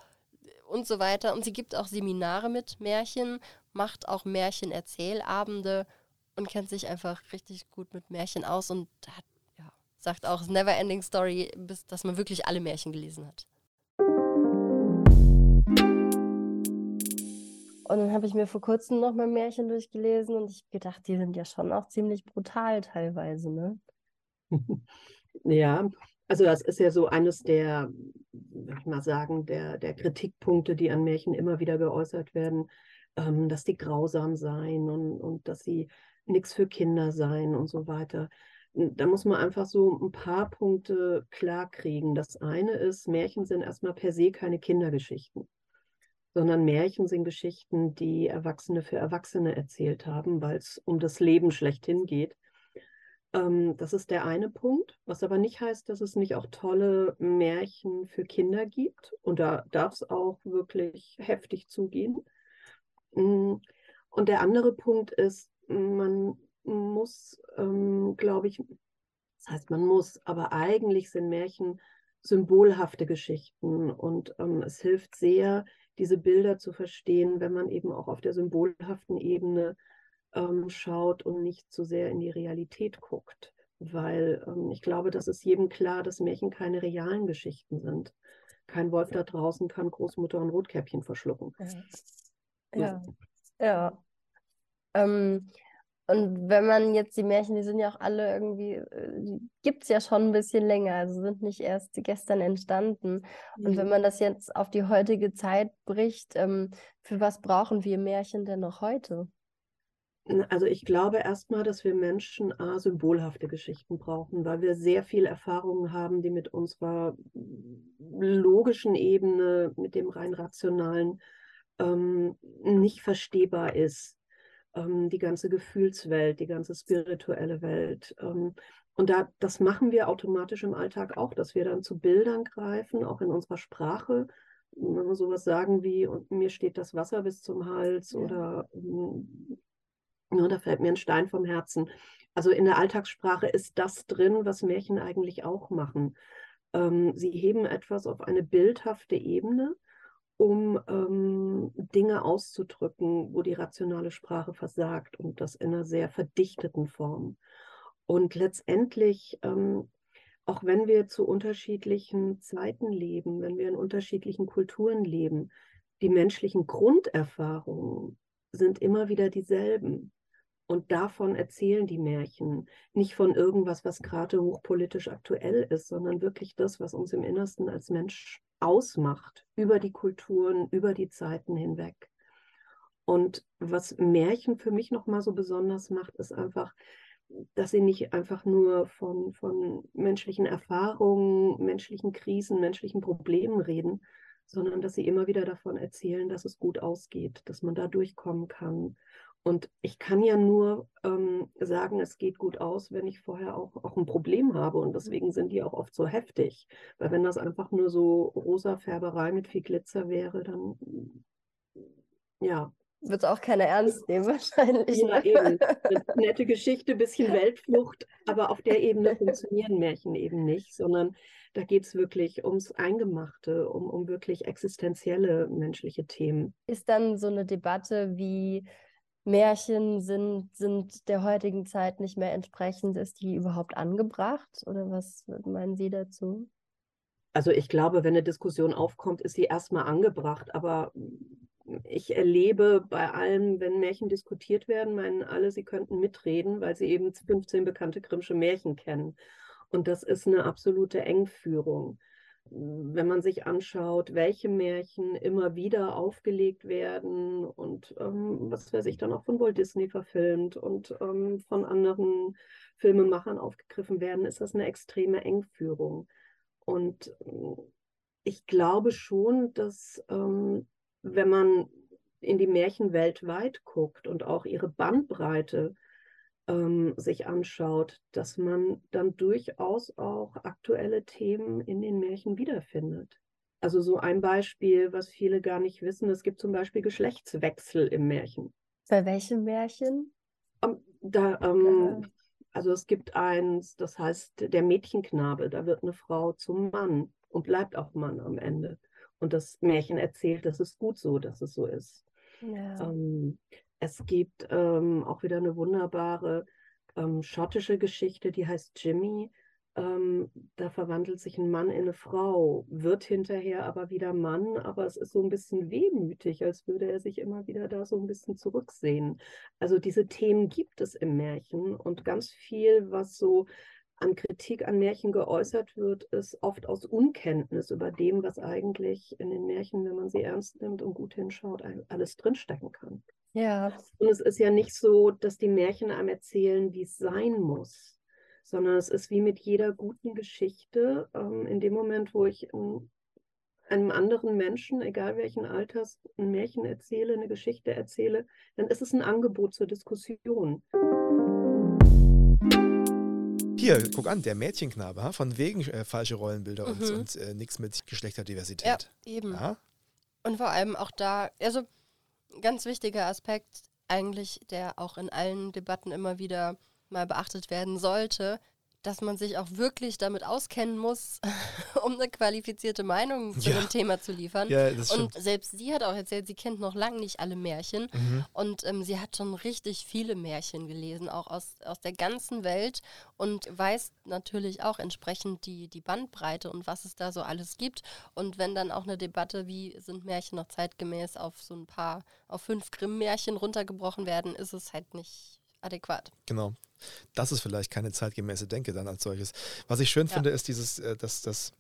und so weiter. Und sie gibt auch Seminare mit Märchen, macht auch Märchenerzählabende und kennt sich einfach richtig gut mit Märchen aus und hat, ja, sagt auch, es ist Never Ending Story, bis dass man wirklich alle Märchen gelesen hat. Und dann habe ich mir vor kurzem noch mal Märchen durchgelesen und ich gedacht, die sind ja schon auch ziemlich brutal teilweise, ne? Ja, also das ist ja so eines der, würde ich mal sagen, der, der Kritikpunkte, die an Märchen immer wieder geäußert werden, ähm, dass die grausam seien und, und dass sie nichts für Kinder seien und so weiter. Da muss man einfach so ein paar Punkte klar kriegen. Das eine ist, Märchen sind erstmal per se keine Kindergeschichten, sondern Märchen sind Geschichten, die Erwachsene für Erwachsene erzählt haben, weil es um das Leben schlechthin geht. Ähm, das ist der eine Punkt, was aber nicht heißt, dass es nicht auch tolle Märchen für Kinder gibt. Und da darf es auch wirklich heftig zugehen. Mm, Und der andere Punkt ist, man muss, ähm, glaube ich, das heißt, man muss, aber eigentlich sind Märchen symbolhafte Geschichten und ähm, es hilft sehr, diese Bilder zu verstehen, wenn man eben auch auf der symbolhaften Ebene ähm, schaut und nicht zu sehr in die Realität guckt. Weil ähm, ich glaube, das ist jedem klar, dass Märchen keine realen Geschichten sind, kein Wolf da draußen kann Großmutter und Rotkäppchen verschlucken. Ja. Ja. ja. Ähm, und wenn man jetzt die Märchen, die sind ja auch alle irgendwie, äh, die gibt es ja schon ein bisschen länger, also sind nicht erst gestern entstanden. Und wenn Mhm. man das jetzt auf die heutige Zeit bricht, ähm, für was brauchen wir Märchen denn noch heute? Also ich glaube erstmal, dass wir Menschen A, symbolhafte Geschichten brauchen, weil wir sehr viel Erfahrungen haben, die mit unserer logischen Ebene, mit dem rein rationalen, ähm, nicht verstehbar ist. Ähm, die ganze Gefühlswelt, die ganze spirituelle Welt. Ähm, und da, das machen wir automatisch im Alltag auch, dass wir dann zu Bildern greifen, auch in unserer Sprache. Wenn wir sowas sagen wie, und mir steht das Wasser bis zum Hals Ja. oder ähm, ja, da fällt mir ein Stein vom Herzen. Also in der Alltagssprache ist das drin, was Märchen eigentlich auch machen. Ähm, sie heben etwas auf eine bildhafte Ebene, um ähm, Dinge auszudrücken, wo die rationale Sprache versagt und das in einer sehr verdichteten Form. Und letztendlich, ähm, auch wenn wir zu unterschiedlichen Zeiten leben, wenn wir in unterschiedlichen Kulturen leben, die menschlichen Grunderfahrungen sind immer wieder dieselben. Und davon erzählen die Märchen. Nicht von irgendwas, was gerade hochpolitisch aktuell ist, sondern wirklich das, was uns im Innersten als Mensch ausmacht, über die Kulturen, über die Zeiten hinweg. Und was Märchen für mich nochmal so besonders macht, ist einfach, dass sie nicht einfach nur von, von menschlichen Erfahrungen, menschlichen Krisen, menschlichen Problemen reden, sondern dass sie immer wieder davon erzählen, dass es gut ausgeht, dass man da durchkommen kann. Und ich kann ja nur ähm, sagen, es geht gut aus, wenn ich vorher auch, auch ein Problem habe. Und deswegen sind die auch oft so heftig. Weil wenn das einfach nur so rosa Färberei mit viel Glitzer wäre, dann ja, Wird auch keiner ernst nehmen, wahrscheinlich. ja, ne? eben. Eine nette Geschichte, bisschen Weltflucht, aber auf der Ebene funktionieren Märchen eben nicht, sondern da geht es wirklich ums Eingemachte, um, um wirklich existenzielle menschliche Themen. Ist dann so eine Debatte wie Märchen sind, sind der heutigen Zeit nicht mehr entsprechend, ist die überhaupt angebracht? Oder was meinen Sie dazu? Also ich glaube, wenn eine Diskussion aufkommt, ist sie erstmal angebracht, aber ich erlebe bei allem, wenn Märchen diskutiert werden, meinen alle, sie könnten mitreden, weil sie eben 15 bekannte Grimmsche Märchen kennen. Und das ist eine absolute Engführung. Wenn man sich anschaut, welche Märchen immer wieder aufgelegt werden und ähm, was weiß ich, dann auch von Walt Disney verfilmt und ähm, von anderen Filmemachern aufgegriffen werden, ist das eine extreme Engführung. Und äh, ich glaube schon, dass ähm, wenn man in die Märchen weltweit guckt und auch ihre Bandbreite ähm, sich anschaut, dass man dann durchaus auch aktuelle Themen in den Märchen wiederfindet. Also so ein Beispiel, was viele gar nicht wissen, es gibt zum Beispiel Geschlechtswechsel im Märchen. Bei welchem Märchen? Ähm, da, ähm, also es gibt eins, das heißt der Mädchenknabe, da wird eine Frau zum Mann und bleibt auch Mann am Ende. Und das Märchen erzählt, das ist gut so, dass es so ist. Ja. Ähm, es gibt ähm, auch wieder eine wunderbare ähm, schottische Geschichte, die heißt Jimmy. Ähm, da verwandelt sich ein Mann in eine Frau, wird hinterher aber wieder Mann, aber es ist so ein bisschen wehmütig, als würde er sich immer wieder da so ein bisschen zurücksehen. Also diese Themen gibt es im Märchen und ganz viel, was so an Kritik an Märchen geäußert wird, ist oft aus Unkenntnis über dem, was eigentlich in den Märchen, wenn man sie ernst nimmt und gut hinschaut, alles drinstecken kann. Ja. Und es ist ja nicht so, dass die Märchen einem erzählen, wie es sein muss, sondern es ist wie mit jeder guten Geschichte. Ähm, in dem Moment, wo ich ähm, einem anderen Menschen, egal welchen Alters, ein Märchen erzähle, eine Geschichte erzähle, dann ist es ein Angebot zur Diskussion. Hier, guck an, der Mädchenknabe, von wegen äh, falsche Rollenbilder und, Mhm. und äh, nichts mit Geschlechterdiversität. Ja, eben. Ja? Und vor allem auch da, also ganz wichtiger Aspekt eigentlich, der auch in allen Debatten immer wieder mal beachtet werden sollte, dass man sich auch wirklich damit auskennen muss, um eine qualifizierte Meinung zu Ja. dem Thema zu liefern. Ja, und stimmt. selbst sie hat auch erzählt, sie kennt noch lange nicht alle Märchen. Mhm. Und ähm, sie hat schon richtig viele Märchen gelesen, auch aus, aus der ganzen Welt und weiß natürlich auch entsprechend die, die Bandbreite und was es da so alles gibt. Und wenn dann auch eine Debatte, wie sind Märchen noch zeitgemäß, auf so ein paar, auf fünf Grimm-Märchen runtergebrochen werden, ist es halt nicht adäquat. Genau. Das ist vielleicht keine zeitgemäße Denke dann als solches. Was ich schön Ja. finde, ist dieses, äh, dass das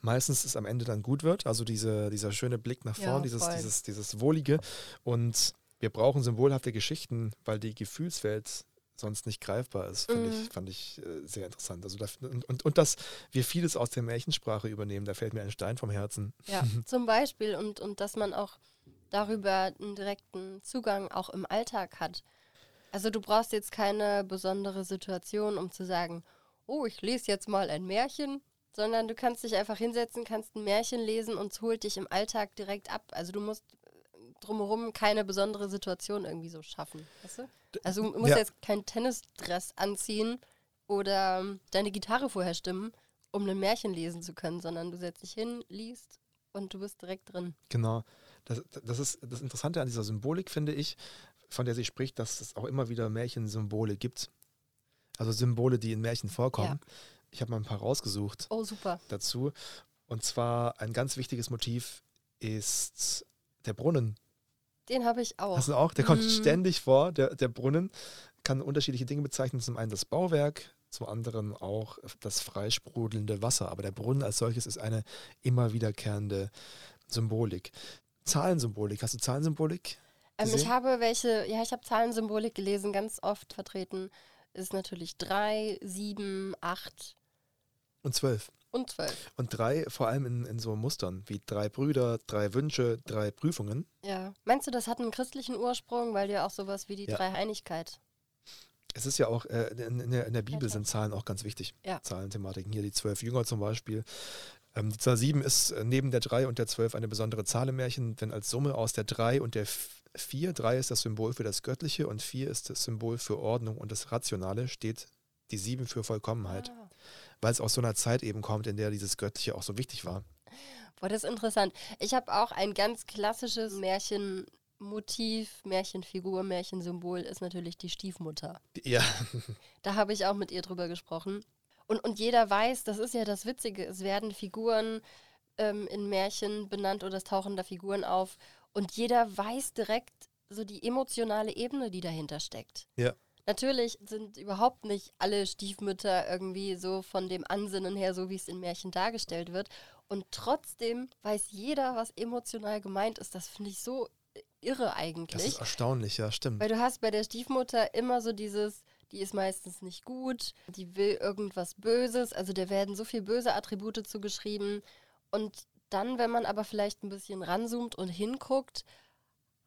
meistens es am Ende dann gut wird. Also diese, dieser schöne Blick nach Ja, vorn, dieses, voll. dieses, dieses Wohlige. Und wir brauchen symbolhafte Geschichten, weil die Gefühlswelt sonst nicht greifbar ist, fand Mhm. ich, fand ich äh, sehr interessant. Also da, und, und, und dass wir vieles aus der Märchensprache übernehmen, da fällt mir ein Stein vom Herzen. Ja, zum Beispiel und, und dass man auch darüber einen direkten Zugang auch im Alltag hat. Also du brauchst jetzt keine besondere Situation, um zu sagen, oh, ich lese jetzt mal ein Märchen, sondern du kannst dich einfach hinsetzen, kannst ein Märchen lesen und es holt dich im Alltag direkt ab. Also du musst äh, drumherum keine besondere Situation irgendwie so schaffen. Weißt du? Also du musst Ja. jetzt keinen Tennisdress anziehen oder ähm, deine Gitarre vorher stimmen, um ein Märchen lesen zu können, sondern du setzt dich hin, liest und du bist direkt drin. Genau. Das, das ist das Interessante an dieser Symbolik, finde ich, von der sie spricht, dass es auch immer wieder Märchensymbole gibt. Also Symbole, die in Märchen vorkommen. Ich habe mal ein paar rausgesucht Oh, super. dazu. Und zwar ein ganz wichtiges Motiv ist der Brunnen. Den habe ich auch. Hast du auch? Der kommt Mhm. ständig vor. Der, der Brunnen kann unterschiedliche Dinge bezeichnen. Zum einen das Bauwerk, zum anderen auch das freisprudelnde Wasser. Aber der Brunnen als solches ist eine immer wiederkehrende Symbolik. Zahlensymbolik. Hast du Zahlensymbolik? Ähm, ich habe welche, ja, ich habe Zahlensymbolik gelesen, ganz oft vertreten ist natürlich 3, 7, 8 Und zwölf. und 12. Und drei vor allem in, in so Mustern wie drei Brüder, drei Wünsche, drei Prüfungen. Ja. Meinst du, das hat einen christlichen Ursprung, weil ja auch sowas wie die Ja. Dreieinigkeit. Es ist ja auch, äh, in, in, der, in der Bibel sind Zahlen auch ganz wichtig. Ja. Zahlenthematiken. Hier die zwölf Jünger zum Beispiel. Ähm, die Zahl sieben ist äh, neben der drei und der zwölf eine besondere Zahl im Märchen, denn als Summe aus der drei und der vier, drei ist das Symbol für das Göttliche und vier ist das Symbol für Ordnung und das Rationale, steht die sieben für Vollkommenheit. Ah. Weil es aus so einer Zeit eben kommt, in der dieses Göttliche auch so wichtig war. Boah, das ist interessant. Ich habe auch ein ganz klassisches Märchenmotiv, Märchenfigur, Märchensymbol ist natürlich die Stiefmutter. Ja, Da habe ich auch mit ihr drüber gesprochen. Und, und jeder weiß, das ist ja das Witzige, es werden Figuren ähm, in Märchen benannt oder es tauchen da Figuren auf. Und jeder weiß direkt so die emotionale Ebene, die dahinter steckt. Ja. Natürlich sind überhaupt nicht alle Stiefmütter irgendwie so von dem Ansinnen her, so wie es in Märchen dargestellt wird. Und trotzdem weiß jeder, was emotional gemeint ist. Das finde ich so irre eigentlich. das ist erstaunlich, ja, stimmt. Weil du hast bei der Stiefmutter immer so dieses, die ist meistens nicht gut, die will irgendwas Böses, also der werden so viel böse Attribute zugeschrieben. Und dann, wenn man aber vielleicht ein bisschen ranzoomt und hinguckt,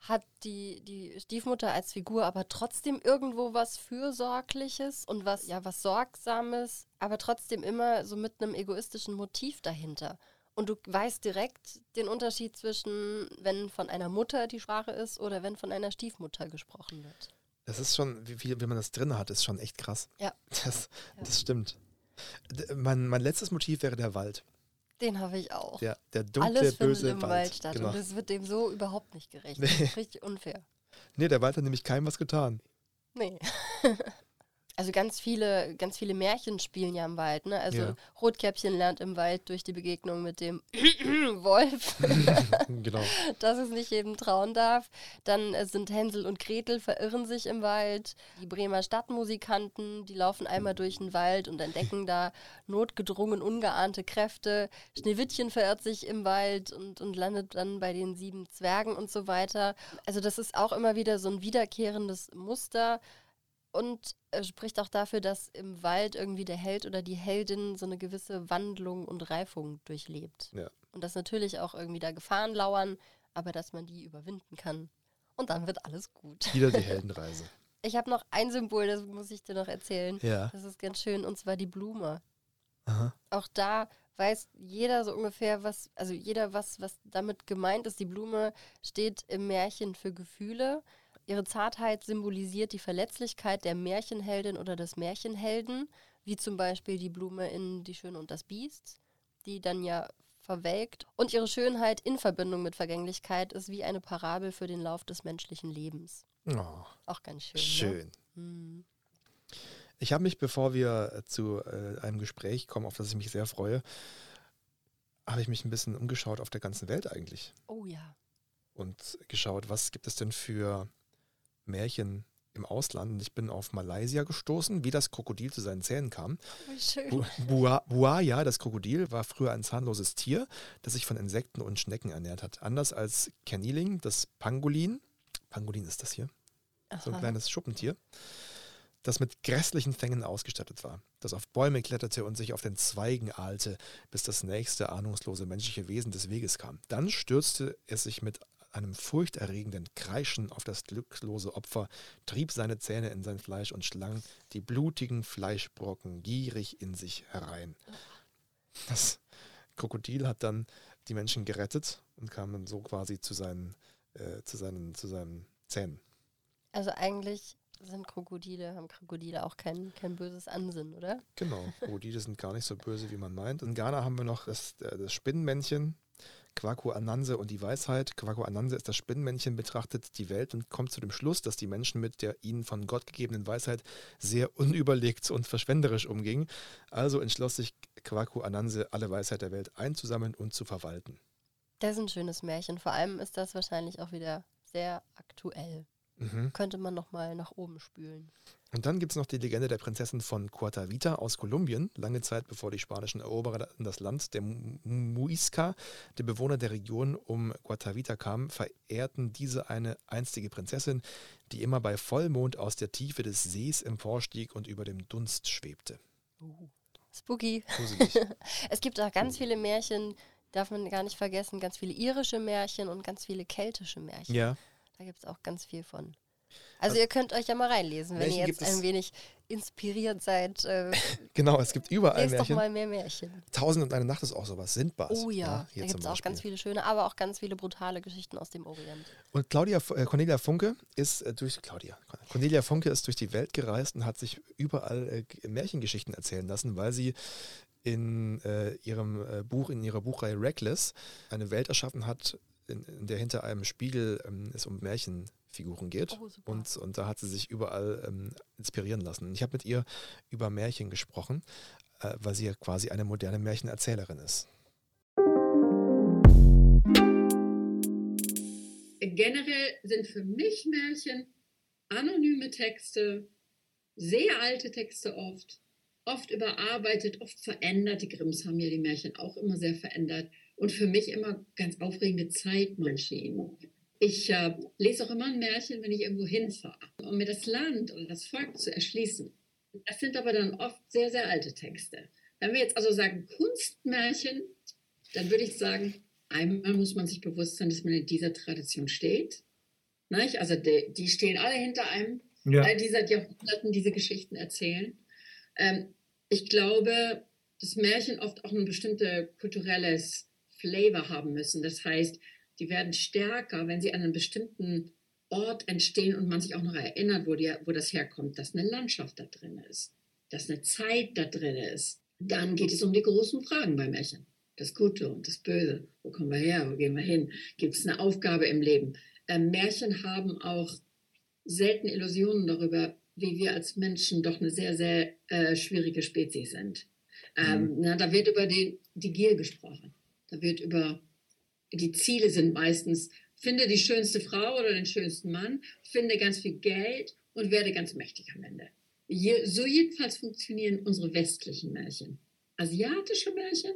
hat die, die Stiefmutter als Figur aber trotzdem irgendwo was Fürsorgliches und was, ja, was Sorgsames, aber trotzdem immer so mit einem egoistischen Motiv dahinter. Und du weißt direkt den Unterschied zwischen, wenn von einer Mutter die Sprache ist oder wenn von einer Stiefmutter gesprochen wird. Das ist schon, wie, wie, wie man das drin hat, ist schon echt krass. Ja. Das, Ja. das stimmt. D- Mein, mein letztes Motiv wäre der Wald. Den habe ich auch. Der, der dunkle, Alles findet böse im Wald. Wald statt Genau. und das wird dem so überhaupt nicht gerecht. Nee. Das ist richtig unfair. Nee, der Wald hat nämlich keinem was getan. Nee. Also ganz viele, ganz viele Märchen spielen ja im Wald, ne? Also Ja. Rotkäppchen lernt im Wald durch die Begegnung mit dem Wolf, genau. dass es nicht jedem trauen darf. Dann äh, sind Hänsel und Gretel verirren sich im Wald. Die Bremer Stadtmusikanten, die laufen einmal durch den Wald und entdecken da notgedrungen ungeahnte Kräfte. Schneewittchen verirrt sich im Wald und, und landet dann bei den sieben Zwergen und so weiter. Also das ist auch immer wieder so ein wiederkehrendes Muster und äh, spricht auch dafür, dass im Wald irgendwie der Held oder die Heldin so eine gewisse Wandlung und Reifung durchlebt. Ja. Und dass natürlich auch irgendwie da Gefahren lauern, aber dass man die überwinden kann. Und dann wird alles gut. Wieder die Heldenreise. Ich habe noch ein Symbol, das muss ich dir noch erzählen. Ja. Das ist ganz schön, und zwar die Blume. Aha. Auch da weiß jeder so ungefähr, was, also jeder, was, was damit gemeint ist. Die Blume steht im Märchen für Gefühle. Ihre Zartheit symbolisiert die Verletzlichkeit der Märchenheldin oder des Märchenhelden, wie zum Beispiel die Blume in Die Schöne und das Biest, die dann ja verwelkt. Und ihre Schönheit in Verbindung mit Vergänglichkeit ist wie eine Parabel für den Lauf des menschlichen Lebens. Oh, Auch ganz schön. Ne? schön. Hm. Ich habe mich, bevor wir äh, zu äh, einem Gespräch kommen, auf das ich mich sehr freue, habe ich mich ein bisschen umgeschaut auf der ganzen Welt eigentlich Oh ja. und geschaut, was gibt es denn für Märchen im Ausland. Und ich bin auf Malaysia gestoßen, wie das Krokodil zu seinen Zähnen kam. Schön. Bu Bua Buaya, das Krokodil, war früher ein zahnloses Tier, das sich von Insekten und Schnecken ernährt hat. Anders als Kerniling, das Pangolin, Pangolin ist das hier, so ein Aha. kleines Schuppentier, das mit grässlichen Fängen ausgestattet war, das auf Bäume kletterte und sich auf den Zweigen ahlte, bis das nächste ahnungslose menschliche Wesen des Weges kam. Dann stürzte es sich mit einem furchterregenden Kreischen auf das glücklose Opfer, trieb seine Zähne in sein Fleisch und schlang die blutigen Fleischbrocken gierig in sich herein. Das Krokodil hat dann die Menschen gerettet und kam dann so quasi zu seinen, äh, zu seinen, zu seinen Zähnen. Also eigentlich sind Krokodile, haben Krokodile auch kein, kein böses Ansinnen, oder? Genau, Krokodile sind gar nicht so böse, wie man meint. In Ghana haben wir noch das, äh, das Spinnenmännchen, Kwaku Ananse und die Weisheit. Kwaku Ananse ist das Spinnenmännchen, betrachtet die Welt und kommt zu dem Schluss, dass die Menschen mit der ihnen von Gott gegebenen Weisheit sehr unüberlegt und verschwenderisch umgingen. Also entschloss sich Kwaku Ananse, alle Weisheit der Welt einzusammeln und zu verwalten. Das ist ein schönes Märchen. Vor allem ist das wahrscheinlich auch wieder sehr aktuell. Mhm. Könnte man nochmal nach oben spülen. Und dann gibt es noch die Legende der Prinzessin von Cuatavita aus Kolumbien. Lange Zeit bevor die spanischen Eroberer in das Land der Mu- Muisca, die Bewohner der Region um Cuatavita kamen, verehrten diese eine einstige Prinzessin, die immer bei Vollmond aus der Tiefe des Sees emporstieg und über dem Dunst schwebte. Spooky. Gruselig. Es gibt auch ganz viele Märchen, darf man gar nicht vergessen, ganz viele irische Märchen und ganz viele keltische Märchen. ja, Da gibt es auch ganz viel von. Also ihr könnt euch ja mal reinlesen, wenn Märchen ihr jetzt ein wenig inspiriert seid. Äh, genau, es gibt überall lest doch Märchen. mal mehr Märchen. Tausend und eine Nacht ist auch sowas. Sindbad. Oh ja, hier da gibt es auch ganz viele schöne, aber auch ganz viele brutale Geschichten aus dem Orient. Und Claudia, äh, Cornelia Funke ist äh, durch Claudia. Cornelia Funke ist durch die Welt gereist und hat sich überall äh, Märchengeschichten erzählen lassen, weil sie in äh, ihrem Buch, in ihrer Buchreihe Reckless eine Welt erschaffen hat, in, in der hinter einem Spiegel ähm, es um Märchenfiguren geht. Oh, und, und da hat sie sich überall ähm, inspirieren lassen. Ich habe mit ihr über Märchen gesprochen, äh, weil sie ja quasi eine moderne Märchenerzählerin ist. Generell sind für mich Märchen anonyme Texte, sehr alte Texte oft, oft überarbeitet, oft verändert. Die Grimms haben ja die Märchen auch immer sehr verändert und für mich immer ganz aufregende Zeitmaschinen. Ich äh, lese auch immer ein Märchen, wenn ich irgendwo hinfahre, um mir das Land oder das Volk zu erschließen. Das sind aber dann oft sehr, sehr alte Texte. Wenn wir jetzt also sagen Kunstmärchen, dann würde ich sagen, einmal muss man sich bewusst sein, dass man in dieser Tradition steht. Nicht? Also die, die stehen alle hinter einem, all die seit Jahrhunderten diese Geschichten erzählen. Ähm, ich glaube, dass Märchen oft auch ein bestimmtes kulturelles Flavor haben müssen. Das heißt, die werden stärker, wenn sie an einem bestimmten Ort entstehen und man sich auch noch erinnert, wo, die, wo das herkommt, dass eine Landschaft da drin ist, dass eine Zeit da drin ist. Dann geht es um die großen Fragen bei Märchen. Das Gute und das Böse. Wo kommen wir her? Wo gehen wir hin? Gibt es eine Aufgabe im Leben? Ähm, Märchen haben auch selten Illusionen darüber, wie wir als Menschen doch eine sehr, sehr äh, schwierige Spezies sind. Ähm, na, da wird über die, die Gier gesprochen. Da wird über die Ziele sind meistens, finde die schönste Frau oder den schönsten Mann, finde ganz viel Geld und werde ganz mächtig am Ende. Je, so jedenfalls funktionieren unsere westlichen Märchen. Asiatische Märchen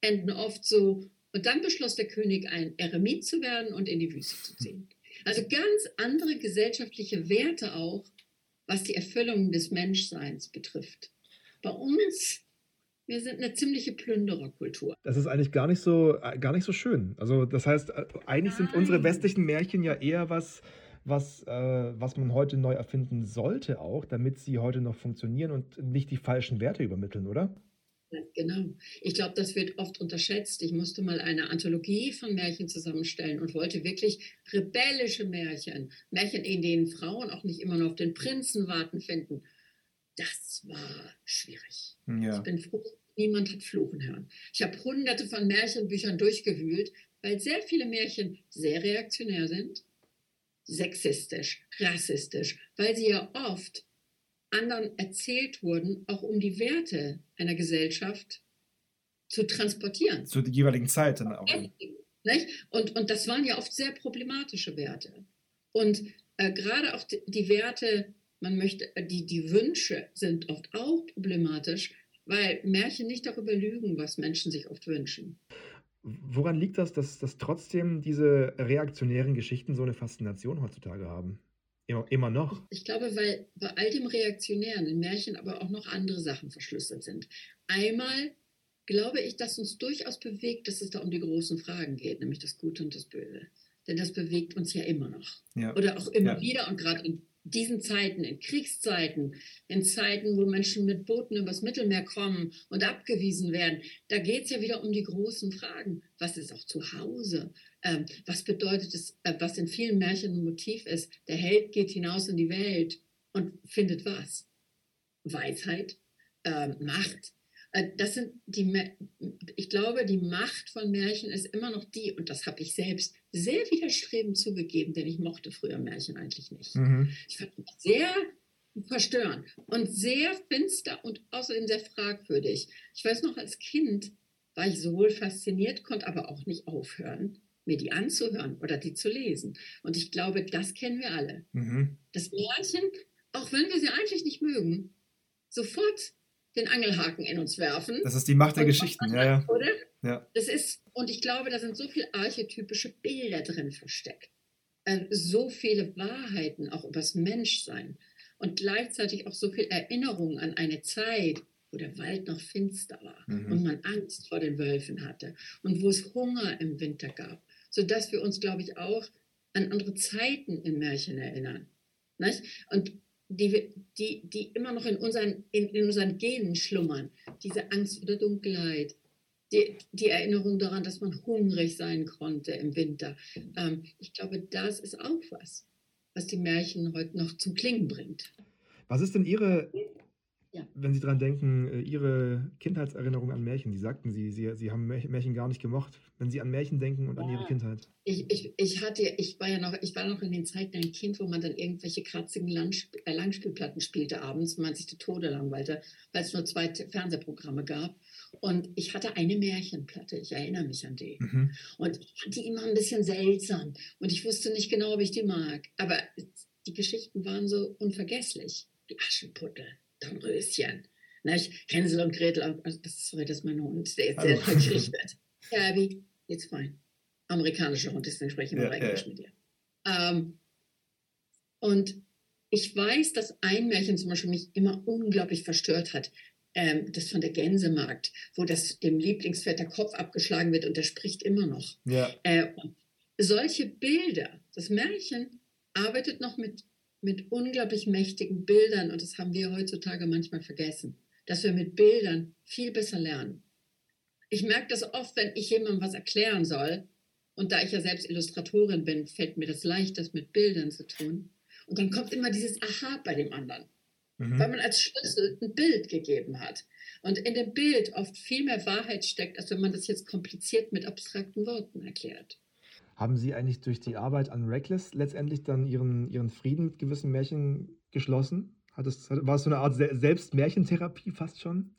enden oft so, und dann beschloss der König, ein Eremit zu werden und in die Wüste zu ziehen. Also ganz andere gesellschaftliche Werte auch, was die Erfüllung des Menschseins betrifft. Bei uns, wir sind eine ziemliche Plündererkultur. Das ist eigentlich gar nicht so, äh, gar nicht so schön. Also das heißt, äh, eigentlich sind unsere Nein. westlichen Märchen ja eher was, was, äh, was man heute neu erfinden sollte auch, damit sie heute noch funktionieren und nicht die falschen Werte übermitteln, oder? Genau. Ich glaube, das wird oft unterschätzt. Ich musste mal eine Anthologie von Märchen zusammenstellen und wollte wirklich rebellische Märchen, Märchen, in denen Frauen auch nicht immer nur auf den Prinzen warten finden. Das war schwierig. Ja. Ich bin froh, niemand hat fluchen hören. Ich habe hunderte von Märchenbüchern durchgewühlt, weil sehr viele Märchen sehr reaktionär sind, sexistisch, rassistisch, weil sie ja oft anderen erzählt wurden, auch um die Werte einer Gesellschaft zu transportieren. Zur jeweiligen Zeit dann auch. Nicht? Und, und das waren ja oft sehr problematische Werte. Und äh, gerade auch die Werte, man möchte, äh, die, die Wünsche sind oft auch problematisch, weil Märchen nicht darüber lügen, was Menschen sich oft wünschen. Woran liegt das, dass, dass trotzdem diese reaktionären Geschichten so eine Faszination heutzutage haben? Immer, immer noch. Ich glaube, weil bei all dem Reaktionären in Märchen aber auch noch andere Sachen verschlüsselt sind. Einmal glaube ich, dass uns durchaus bewegt, dass es da um die großen Fragen geht, nämlich das Gute und das Böse. Denn das bewegt uns ja immer noch. Ja. Oder auch immer Ja. wieder und gerade in diesen Zeiten, in Kriegszeiten, in Zeiten, wo Menschen mit Booten übers Mittelmeer kommen und abgewiesen werden, da geht es ja wieder um die großen Fragen. Was ist auch zu Hause? Ähm, was bedeutet es, äh, was in vielen Märchen ein Motiv ist? Der Held geht hinaus in die Welt und findet was? Weisheit, ähm, Macht. Äh, Das sind die, ich glaube, die Macht von Märchen ist immer noch die, und das habe ich selbst sehr widerstrebend zugegeben, denn ich mochte früher Märchen eigentlich nicht. Mhm. Ich fand mich sehr verstörend und sehr finster und außerdem sehr fragwürdig. Ich weiß noch, als Kind war ich sowohl fasziniert, konnte aber auch nicht aufhören, mir die anzuhören oder die zu lesen. Und ich glaube, das kennen wir alle. Mhm. Das Märchen, auch wenn wir sie eigentlich nicht mögen, sofort den Angelhaken in uns werfen. Das ist die Macht der Und Geschichten, ja, ja. Oder? ja. Das ist, und ich glaube, da sind so viele archetypische Bilder drin versteckt. Äh, so viele Wahrheiten auch übers Menschsein. Und gleichzeitig auch so viel Erinnerung an eine Zeit, wo der Wald noch finster war Mhm. und man Angst vor den Wölfen hatte und wo es Hunger im Winter gab. Sodass wir uns, glaube ich, auch an andere Zeiten in Märchen erinnern. Nicht? Und die, die, die immer noch in unseren, in, in unseren Genen schlummern. Diese Angst vor der Dunkelheit, die, die Erinnerung daran, dass man hungrig sein konnte im Winter. Ähm, ich glaube, das ist auch was, was die Märchen heute noch zum Klingen bringt. Was ist denn Ihre, Ja. wenn Sie dran denken, äh, Ihre Kindheitserinnerung an Märchen? Sie sagten, Sie, Sie, Sie haben Märchen gar nicht gemocht. Wenn Sie an Märchen denken und an Ihre Ja. Kindheit. Ich, ich, ich hatte, ich war ja noch, ich war noch in den Zeiten ein Kind, wo man dann irgendwelche kratzigen Landsp äh, Langspielplatten spielte abends, wenn man sich die Tode langweilte, weil es nur zwei Fernsehprogramme gab. Und ich hatte eine Märchenplatte, ich erinnere mich an die. Mhm. Und ich fand die immer ein bisschen seltsam. Und ich wusste nicht genau, ob ich die mag. Aber die Geschichten waren so unvergesslich. Die Aschenputtel, Dornröschen, nicht? Hänsel und Gretel. Also das, sorry, das ist mein Hund, der jetzt Hallo. sehr. Ja, Abby, it's fine. Amerikanischer Hund, deswegen spreche ich immer ja, Englisch ja. mit dir. Ähm, und ich weiß, dass ein Märchen zum Beispiel mich immer unglaublich verstört hat. Ähm, das von der Gänsemarkt, wo das dem Lieblingspferd der Kopf abgeschlagen wird und der spricht immer noch. Ja. Äh, und solche Bilder, das Märchen arbeitet noch mit, mit unglaublich mächtigen Bildern und das haben wir heutzutage manchmal vergessen, dass wir mit Bildern viel besser lernen. Ich merke das oft, wenn ich jemandem was erklären soll und da ich ja selbst Illustratorin bin, fällt mir das leicht, das mit Bildern zu tun. Und dann kommt immer dieses Aha bei dem anderen weil Mhm. man als Schlüssel ein Bild gegeben hat. Und in dem Bild oft viel mehr Wahrheit steckt, als wenn man das jetzt kompliziert mit abstrakten Worten erklärt. Haben Sie eigentlich durch die Arbeit an Reckless letztendlich dann Ihren, Ihren Frieden mit gewissen Märchen geschlossen? Hat es, war es so eine Art Se Selbstmärchentherapie fast schon?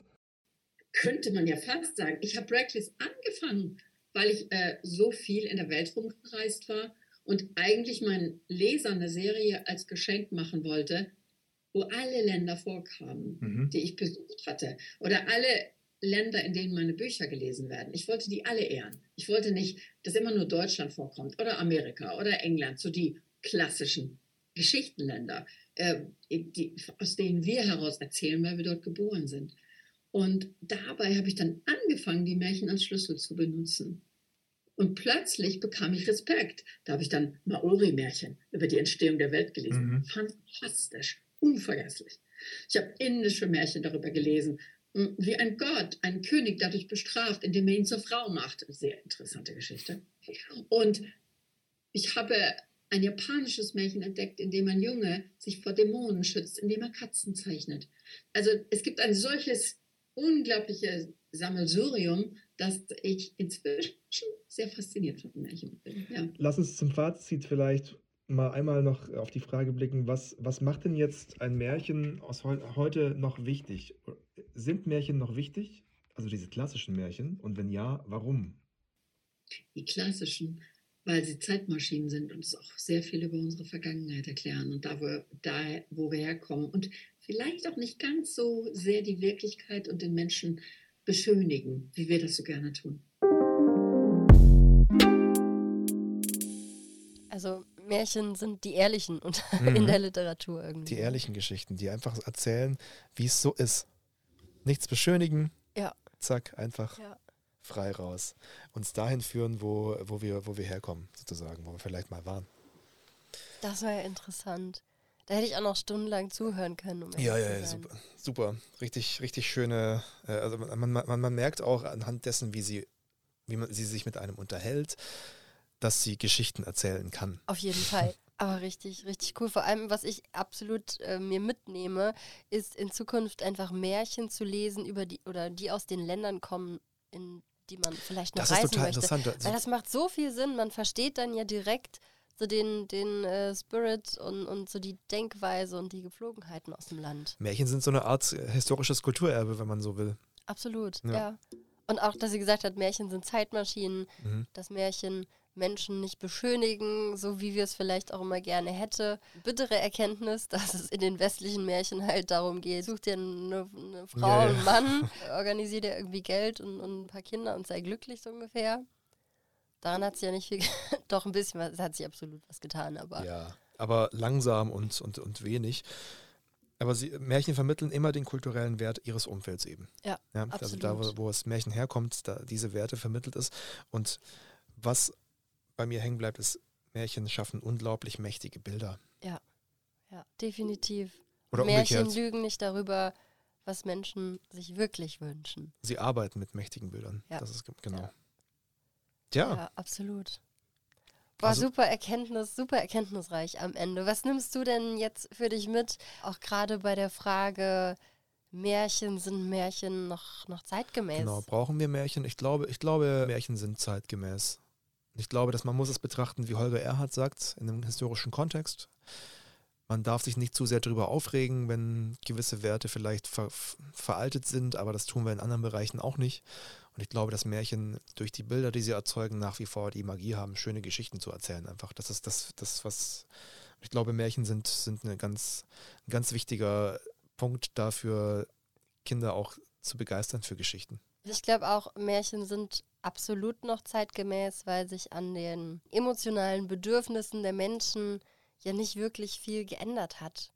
Könnte man ja fast sagen. Ich habe Reckless angefangen, weil ich äh, so viel in der Welt rumgereist war und eigentlich meinen Lesern eine Serie als Geschenk machen wollte, wo alle Länder vorkamen. Mhm. die ich besucht hatte. Oder alle Länder, in denen meine Bücher gelesen werden. Ich wollte die alle ehren. Ich wollte nicht, dass immer nur Deutschland vorkommt oder Amerika oder England, so die klassischen Geschichtenländer, äh, die, aus denen wir heraus erzählen, weil wir dort geboren sind. Und dabei habe ich dann angefangen, die Märchen als Schlüssel zu benutzen. Und plötzlich bekam ich Respekt. Da habe ich dann Maori-Märchen über die Entstehung der Welt gelesen. Mhm. Fantastisch, unvergesslich. Ich habe indische Märchen darüber gelesen, wie ein Gott einen König dadurch bestraft, indem er ihn zur Frau macht. Sehr interessante Geschichte. Und ich habe ein japanisches Märchen entdeckt, in dem ein Junge sich vor Dämonen schützt, indem er Katzen zeichnet. Also es gibt ein solches unglaubliches Sammelsurium, dass ich inzwischen sehr fasziniert von Märchen bin. Ja. Lass uns zum Fazit vielleicht mal einmal noch auf die Frage blicken, was, was macht denn jetzt ein Märchen aus heu heute noch wichtig? Sind Märchen noch wichtig? Also diese klassischen Märchen? Und wenn ja, warum? Die klassischen, weil sie Zeitmaschinen sind und es auch sehr viel über unsere Vergangenheit erklären und da, wo, da, wo wir herkommen. Und vielleicht auch nicht ganz so sehr die Wirklichkeit und den Menschen beschönigen, wie wir das so gerne tun. Also Märchen sind die ehrlichen und Mhm. in der Literatur irgendwie. Die ehrlichen Geschichten, die einfach erzählen, wie es so ist. Nichts beschönigen. Ja. Zack, einfach Ja. frei raus. Uns dahin führen, wo, wo, wir, wo wir herkommen, sozusagen, wo wir vielleicht mal waren. Das war ja interessant. Da hätte ich auch noch stundenlang zuhören können. Um Ja, ja, ja, super. Super. Richtig, richtig schöne. Äh, also man, man, man merkt auch anhand dessen, wie sie, wie man, sie sich mit einem unterhält, dass sie Geschichten erzählen kann. Auf jeden Fall. Aber richtig, richtig cool. Vor allem, was ich absolut äh, mir mitnehme, ist in Zukunft einfach Märchen zu lesen über die oder die aus den Ländern kommen, in die man vielleicht noch Das ist reisen total möchte. interessant. Also, Weil das macht so viel Sinn. Man versteht dann ja direkt so den, den äh, Spirit und, und so die Denkweise und die Gepflogenheiten aus dem Land. Märchen sind so eine Art äh, historisches Kulturerbe, wenn man so will. Absolut, Ja. ja. Und auch, dass sie gesagt hat, Märchen sind Zeitmaschinen, Mhm. dass Märchen Menschen nicht beschönigen, so wie wir es vielleicht auch immer gerne hätte. Bittere Erkenntnis, dass es in den westlichen Märchen halt darum geht, such dir eine, eine Frau, Ja, ja. einen Mann, organisier dir irgendwie Geld und, und ein paar Kinder und sei glücklich so ungefähr. Daran hat sie ja nicht viel, doch ein bisschen was, es hat sie absolut was getan, aber Ja, aber langsam und, und, und wenig. Aber sie, Märchen vermitteln immer den kulturellen Wert ihres Umfelds eben. Ja, Also da, wo, absolut. wo das Märchen herkommt, da diese Werte vermittelt ist. Und was bei mir hängen bleibt, ist, Märchen schaffen unglaublich mächtige Bilder. ja, definitiv. Oder Märchen umgekehrt, lügen nicht darüber, was Menschen sich wirklich wünschen. sie arbeiten mit mächtigen Bildern. Ja. Das ist ge- genau. Ja. Ja, Ja, absolut. War Also- super Erkenntnis, super erkenntnisreich am Ende. Was nimmst du denn jetzt für dich mit, auch gerade bei der Frage, Märchen, sind Märchen noch, noch zeitgemäß? genau. Brauchen wir Märchen? Ich glaube, ich glaube, Märchen sind zeitgemäß. Ich glaube, dass man muss es betrachten, wie Holger Erhard sagt, in einem historischen Kontext. Man darf sich nicht zu sehr darüber aufregen, wenn gewisse Werte vielleicht ver veraltet sind, aber das tun wir in anderen Bereichen auch nicht. Und ich glaube, dass Märchen durch die Bilder, die sie erzeugen, nach wie vor die Magie haben, schöne Geschichten zu erzählen. Einfach, das ist das, das was. Ich glaube, Märchen sind, sind eine ganz, ein ganz wichtiger Punkt dafür, Kinder auch zu begeistern für Geschichten. Ich glaube auch, Märchen sind absolut noch zeitgemäß, weil sich an den emotionalen Bedürfnissen der Menschen ja nicht wirklich viel geändert hat.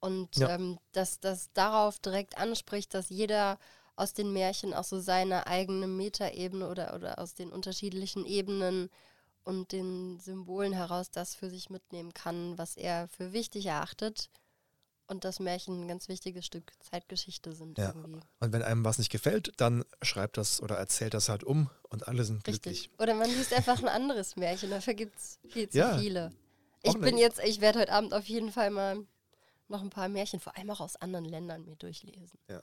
Und Ja. ähm, dass das darauf direkt anspricht, dass jeder aus den Märchen auch so seine eigene Metaebene oder, oder aus den unterschiedlichen Ebenen und den Symbolen heraus das für sich mitnehmen kann, was er für wichtig erachtet. Und dass Märchen ein ganz wichtiges Stück Zeitgeschichte sind Ja. irgendwie. Und wenn einem was nicht gefällt, dann schreibt das oder erzählt das halt um und alle sind glücklich. Richtig. Oder man liest einfach ein anderes Märchen, dafür gibt es viel zu Ja. viele. Ich bin jetzt, ich werde heute Abend auf jeden Fall mal noch ein paar Märchen, vor allem auch aus anderen Ländern, mir durchlesen. Ja.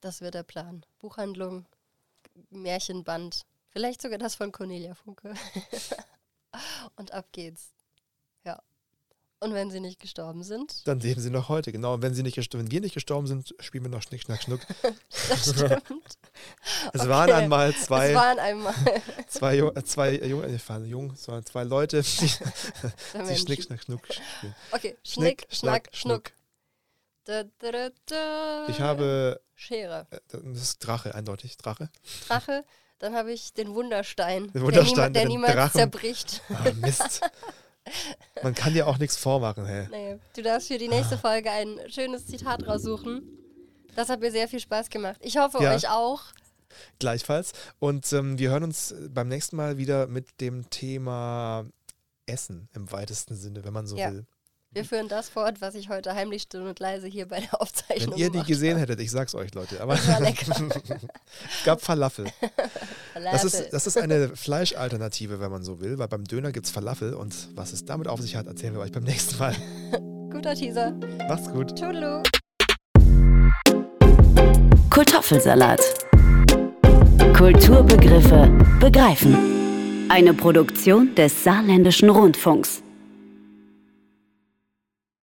Das wird der Plan. Buchhandlung, Märchenband, vielleicht sogar das von Cornelia Funke. Und ab geht's. Und wenn sie nicht gestorben sind, Dann leben sie noch heute, genau. Und wenn, sie nicht wenn wir nicht gestorben sind, spielen wir noch Schnick, Schnack, Schnuck. das stimmt. Es Okay. waren einmal Es zwei, waren einmal zwei, Ju- äh, zwei junge, äh, waren jung, es waren zwei Leute, die, die. Schnick, Schnack, Schnuck spielen. Okay, Schnick, Schnack, Schnuck. Da, da, da. Ich habe, Schere. äh, das ist Drache, eindeutig, Drache. Drache. Dann habe ich den Wunderstein. Den Wunderstein, der, niema- der niemals zerbricht. Ah, Mist. Man kann dir auch nichts vormachen, hey. Nee, du darfst für die nächste Folge ein schönes Zitat raussuchen. Das hat mir sehr viel Spaß gemacht. Ich hoffe, Ja. euch auch. Gleichfalls. Und ähm, wir hören uns beim nächsten Mal wieder mit dem Thema Essen im weitesten Sinne, wenn man so Ja. will. Wir führen das fort, was ich heute heimlich still und leise hier bei der Aufzeichnung Wenn ihr die gemacht gesehen habe. hättet, ich sag's euch, Leute. Aber Das war lecker. es gab Falafel. Das ist, das ist eine Fleischalternative, wenn man so will, weil beim Döner gibt es Falafel und was es damit auf sich hat, erzählen wir euch beim nächsten Mal. Guter Teaser. Macht's gut. Toodaloo. Kartoffelsalat. Kulturbegriffe begreifen. Eine Produktion des Saarländischen Rundfunks.